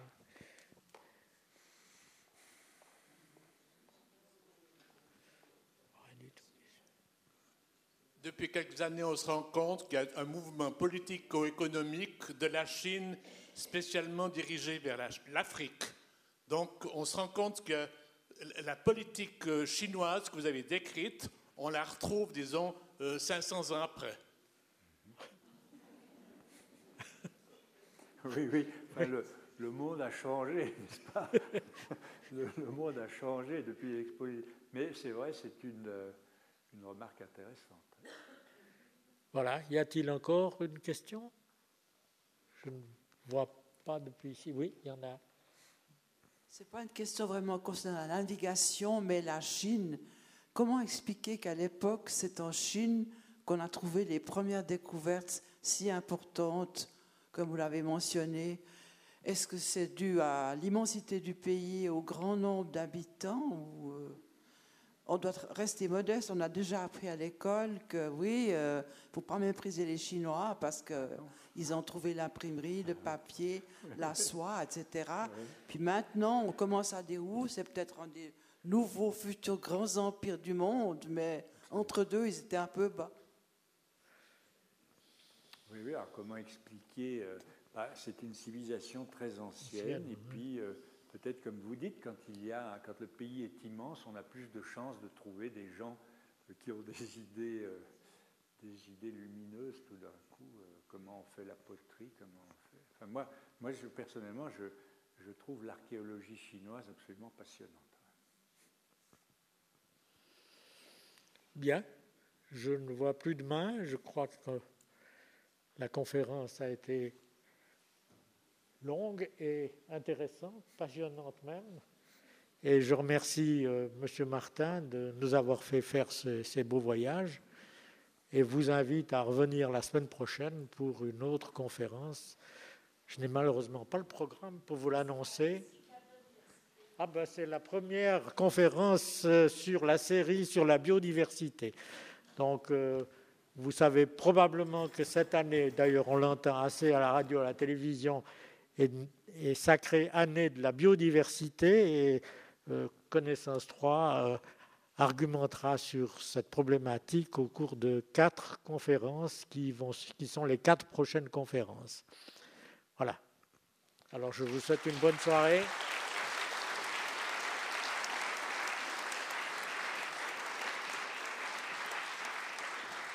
Depuis quelques années, on se rend compte qu'il y a un mouvement politico-économique de la Chine spécialement dirigé vers l'Afrique. Donc, on se rend compte que la politique chinoise que vous avez décrite, on la retrouve, disons, 500 euh, ans après. Oui, oui. le, monde a changé, n'est-ce pas? Le, monde a changé depuis l'exposition. Mais c'est vrai, c'est une, une remarque intéressante. Voilà. Y a-t-il encore une question? Je ne vois pas depuis ici. Oui, il y en a. Ce n'est pas une question vraiment concernant la navigation, mais la Chine. Comment expliquer qu'à l'époque, c'est en Chine qu'on a trouvé les premières découvertes si importantes comme vous l'avez mentionné. Est-ce que c'est dû à l'immensité du pays, au grand nombre d'habitants euh, on doit rester modeste On a déjà appris à l'école que oui, il euh, ne faut pas mépriser les Chinois parce qu'ils ont trouvé l'imprimerie, le papier, la soie, etc. Puis maintenant, on commence à dire, où c'est peut-être un des nouveaux futurs grands empires du monde, mais entre deux, ils étaient un peu bas. Oui, oui, alors comment expliquer euh, bah, C'est une civilisation très ancienne, et puis euh, peut-être comme vous dites, quand, il y a, quand le pays est immense, on a plus de chances de trouver des gens qui ont des idées, des idées lumineuses tout d'un coup. comment on fait la poterie, comment on fait. Enfin, moi, moi je, personnellement, je, je trouve l'archéologie chinoise absolument passionnante. Bien, je ne vois plus de main. Je crois que la conférence a été longue et intéressante, passionnante même. Et je remercie euh, M. Martin de nous avoir fait faire ces beaux voyages et vous invite à revenir la semaine prochaine pour une autre conférence je n'ai malheureusement pas le programme pour vous l'annoncer. Ah ben, c'est la première conférence euh, sur la série sur la biodiversité. Donc, euh, vous savez probablement que cette année, d'ailleurs on l'entend assez à la radio, à la télévision, est, sacrée année de la biodiversité et euh, Connaissance 3 argumentera sur cette problématique au cours de quatre conférences qui sont les quatre prochaines conférences. Voilà. Alors je vous souhaite une bonne soirée.